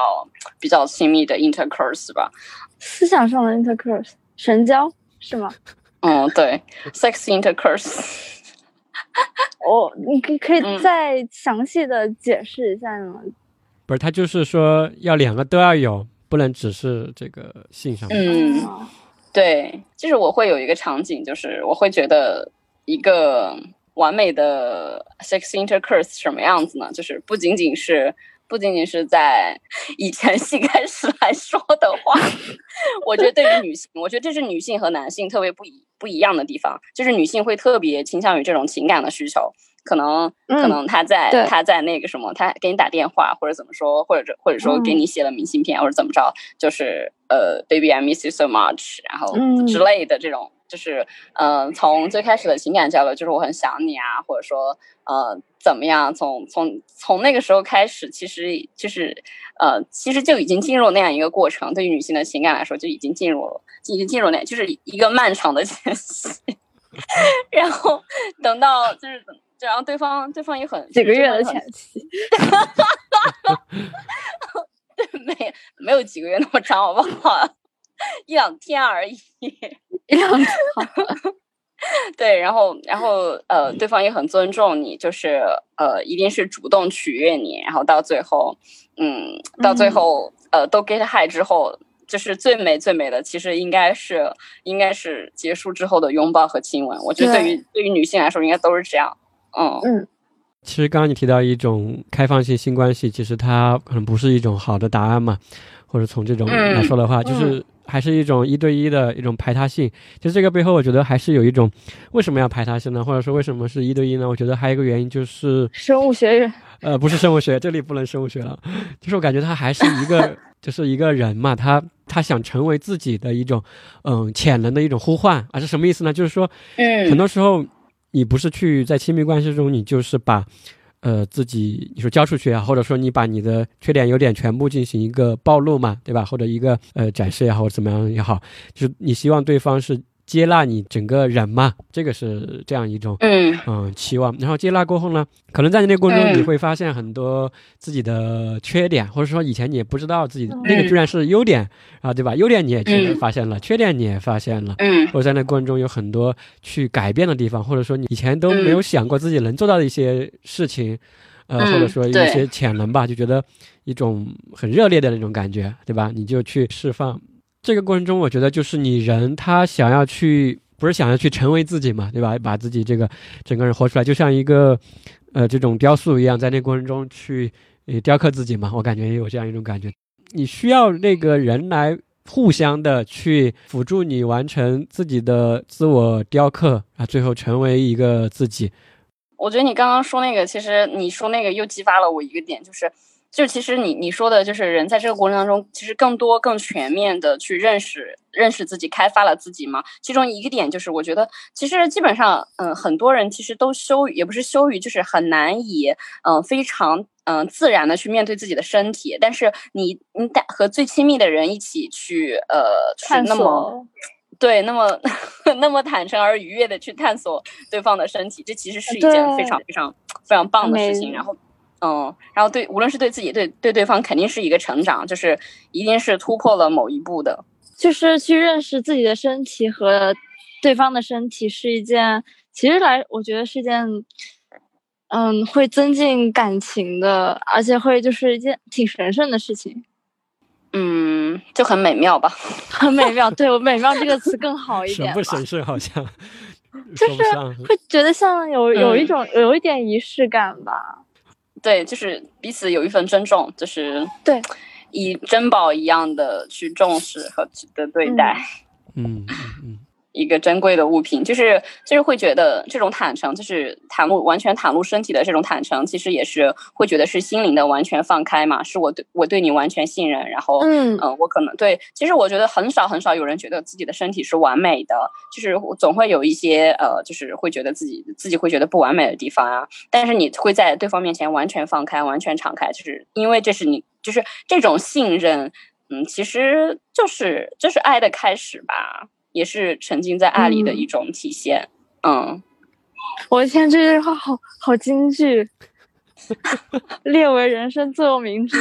比较亲密的 intercourse 吧。思想上的 intercourse，神交是吗？嗯，对，sex intercourse。哦，你可可以再详细的解释一下吗？不是，他就是说要两个都要有，不能只是这个性上。嗯，对，就是我会有一个场景，就是我会觉得一个完美的 sex intercourse 什么样子呢？就是不仅仅是。不仅仅是在 以前性开始来说的话，我觉得对于女性，我觉得这是女性和男性特别不一不一样的地方，就是女性会特别倾向于这种情感的需求，可能可能她在她在那个什么，她给你打电话或者怎么说，或者或者说给你写了明信片或者怎么着，就是呃，baby I miss you so much，然后之类的这种。就是，嗯，从最开始的情感交流，就是我很想你啊，或者说，呃，怎么样？从从从那个时候开始，其实就是，呃，其实就已经进入那样一个过程。对于女性的情感来说，就已经进入了，已经进入那，就是一个漫长的前戏。然后等到就是，然后对方对方也很几个月的前 期，没没有几个月那么长，好不好？一两天而已。一两天，对，然后，然后，呃，对方也很尊重你，就是呃，一定是主动取悦你，然后到最后，嗯，到最后，呃，都 get high 之后，就是最美最美的，其实应该是，应该是结束之后的拥抱和亲吻。我觉得对于对于女性来说，应该都是这样。嗯嗯，其实刚刚你提到一种开放性性关系，其实它可能不是一种好的答案嘛，或者从这种来说的话，就是。还是一种一对一的一种排他性，就这个背后，我觉得还是有一种为什么要排他性呢？或者说为什么是一对一呢？我觉得还有一个原因就是生物学院，呃，不是生物学，这里不能生物学了，就是我感觉他还是一个，就是一个人嘛，他他想成为自己的一种，嗯，潜能的一种呼唤，啊，是什么意思呢？就是说，嗯，很多时候你不是去在亲密关系中，你就是把。呃，自己你说交出去啊，或者说你把你的缺点优点全部进行一个暴露嘛，对吧？或者一个呃展示也好，或者怎么样也好，就是你希望对方是。接纳你整个人嘛，这个是这样一种嗯嗯期望。然后接纳过后呢，可能在那个过程中你会发现很多自己的缺点，或者说以前你也不知道自己那个居然是优点啊，对吧？优点你也去发现了，缺点你也发现了，嗯，或者在那过程中有很多去改变的地方，或者说你以前都没有想过自己能做到的一些事情，呃，或者说一些潜能吧，就觉得一种很热烈的那种感觉，对吧？你就去释放。这个过程中，我觉得就是你人他想要去，不是想要去成为自己嘛，对吧？把自己这个整个人活出来，就像一个呃这种雕塑一样，在那过程中去雕刻自己嘛。我感觉也有这样一种感觉，你需要那个人来互相的去辅助你完成自己的自我雕刻啊，最后成为一个自己。我觉得你刚刚说那个，其实你说那个又激发了我一个点，就是。就其实你你说的，就是人在这个过程当中，其实更多更全面的去认识认识自己，开发了自己嘛。其中一个点就是，我觉得其实基本上，嗯，很多人其实都羞于，也不是羞于，就是很难以嗯非常嗯自然的去面对自己的身体。但是你你带和最亲密的人一起去呃去那么对那么那么坦诚而愉悦的去探索对方的身体，这其实是一件非常非常非常棒的事情。然后。嗯，然后对，无论是对自己，对对对方，肯定是一个成长，就是一定是突破了某一步的。就是去认识自己的身体和对方的身体是一件，其实来我觉得是一件，嗯，会增进感情的，而且会就是一件挺神圣的事情。嗯，就很美妙吧？很美妙，对我“美妙”这个词更好一点。神不神圣？好像就是会觉得像有有一种有一点仪式感吧。对，就是彼此有一份尊重，就是对，以珍宝一样的去重视和的对待。嗯嗯，一个珍贵的物品，就是就是会觉得这种坦诚，就是袒露完全袒露身体的这种坦诚，其实也是会觉得是心灵的完全放开嘛，是我对我对你完全信任，然后嗯。嗯，我可能对，其实我觉得很少很少有人觉得自己的身体是完美的，就是总会有一些呃，就是会觉得自己自己会觉得不完美的地方啊，但是你会在对方面前完全放开，完全敞开，就是因为这是你就是这种信任，嗯，其实就是就是爱的开始吧。也是沉浸在爱里的一种体现。嗯，我的天，这句话好好京剧，列为人生座右铭之一。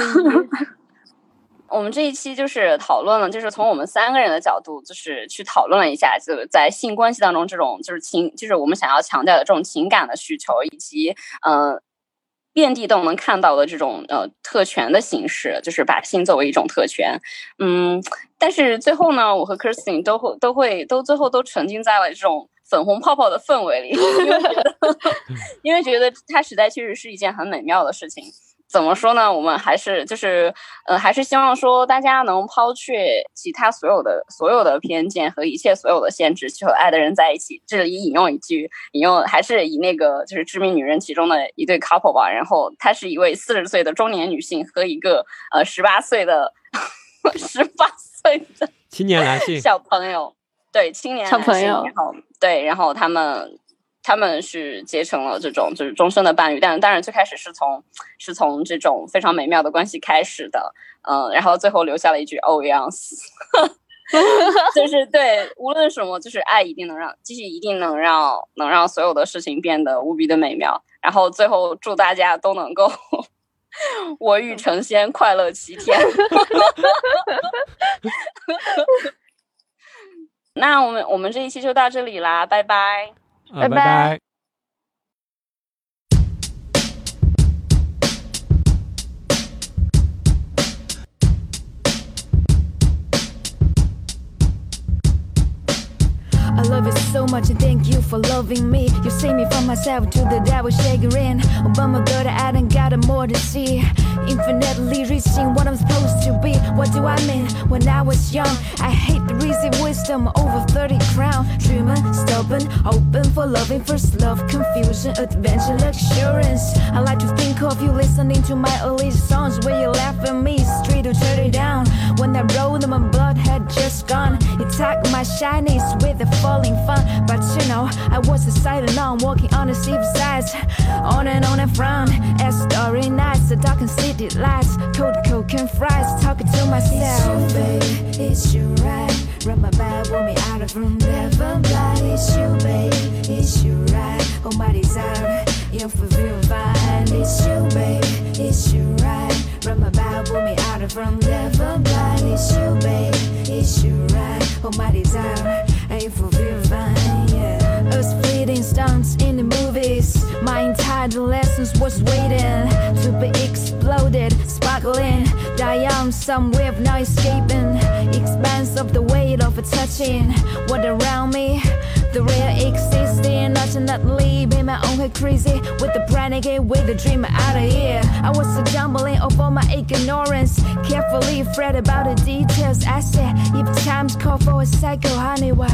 我们这一期就是讨论了，就是从我们三个人的角度，就是去讨论了一下，就是在性关系当中这种就是情，就是我们想要强调的这种情感的需求，以及嗯。遍地都能看到的这种呃特权的形式，就是把性作为一种特权，嗯，但是最后呢，我和 Kirstin 都会都会都最后都沉浸在了这种粉红泡泡的氛围里，因为觉得 因为觉得它实在确实是一件很美妙的事情。怎么说呢？我们还是就是，呃，还是希望说大家能抛却其他所有的所有的偏见和一切所有的限制，去和爱的人在一起。这里引用一句，引用还是以那个就是知名女人其中的一对 couple 吧。然后她是一位四十岁的中年女性和一个呃十八岁的 十八岁的青年男性小朋友，对青年小朋友，然后对，然后他们。他们是结成了这种就是终身的伴侣，但当然最开始是从是从这种非常美妙的关系开始的，嗯，然后最后留下了一句 “Oh yes”，就是对，无论什么，就是爱一定能让，继续一定能让能让所有的事情变得无比的美妙。然后最后祝大家都能够 我欲成仙，快乐齐天。那我们我们这一期就到这里啦，拜拜。拜拜。I love you so much and thank you for loving me. You save me from myself to the devil shaking. My God, I done got more to see. Infinitely reaching what I'm supposed to be. What do I mean? When I was young, I hate the easy wisdom over 30 crown. Dreaming, stubborn, open for loving, first love, confusion, adventure, luxuriance. I like to think of you listening to my early songs where you laugh at me, straight to turn it down. When I wrote, my blood had just gone. Took my shyness with a falling fun. But you know, I was deciding on walking on the safe sides. On and on and from. As story nights, the dark and city lights. Cold coke and fries, talking to myself. It's you, babe, it's you, right? Run my bad, want me out of room, never blind. It's you, babe, it's you, right? Oh, my desire, you feel fine. It's you, babe, it's you, right? Run my bad, want me room, never blind. It's you, babe, it's you, right? Oh, my desire ain't for fine, yeah. Us fleeting stunts in the movies. My entire lessons was waiting to be exploded, sparkling. Die on some wave, no escaping. Expanse of the weight of a touching. What around me? The real existing, ultimately be my own head crazy with the panic with the dream out of here. I was a jumbling all my ignorance, carefully fret about the details. I said, if time's call for a cycle, honey, wow,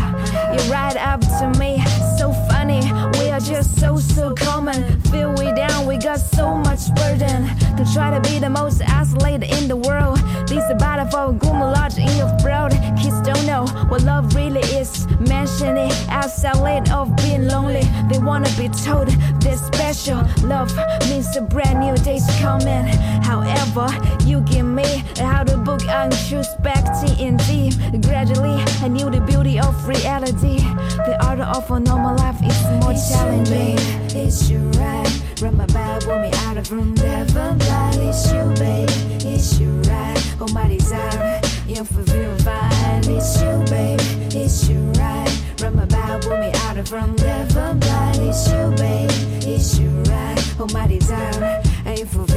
you're right up to me. So funny, we are just so so common. Feel we down, we got so much burden to try to be the most isolated in the world. This about a for large in your throat. Kids don't know what love really is. Mention it outside of being lonely. They wanna be told they're special. Love means a brand new day's coming. However, you give me how to book introspecting in deep. Gradually, I knew the beauty of reality. The art of a normal life is more it's challenging. You, it's you, right? Run my bad, want me out of room, never blind. It's you, babe. It's you, right? Oh, my desire, you feel fine. It's you, babe. It's you, right? Run my bad, want me out of room, never blind. It's you, babe. It's you, right? Oh, my desire, ain't for.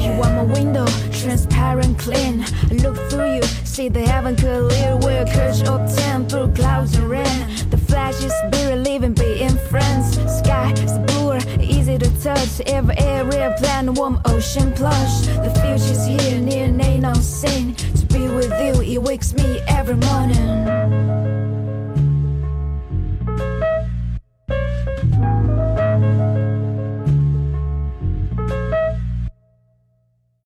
You are my window, transparent, clean. I look through you, see the heaven clear. We're curse obtained through clouds and rain. The flash is spirit living, being friends. Sky is bluer, easy to touch. Every area, plan, warm ocean plush. The future's here, near, ain't unseen. To be with you, it wakes me every morning.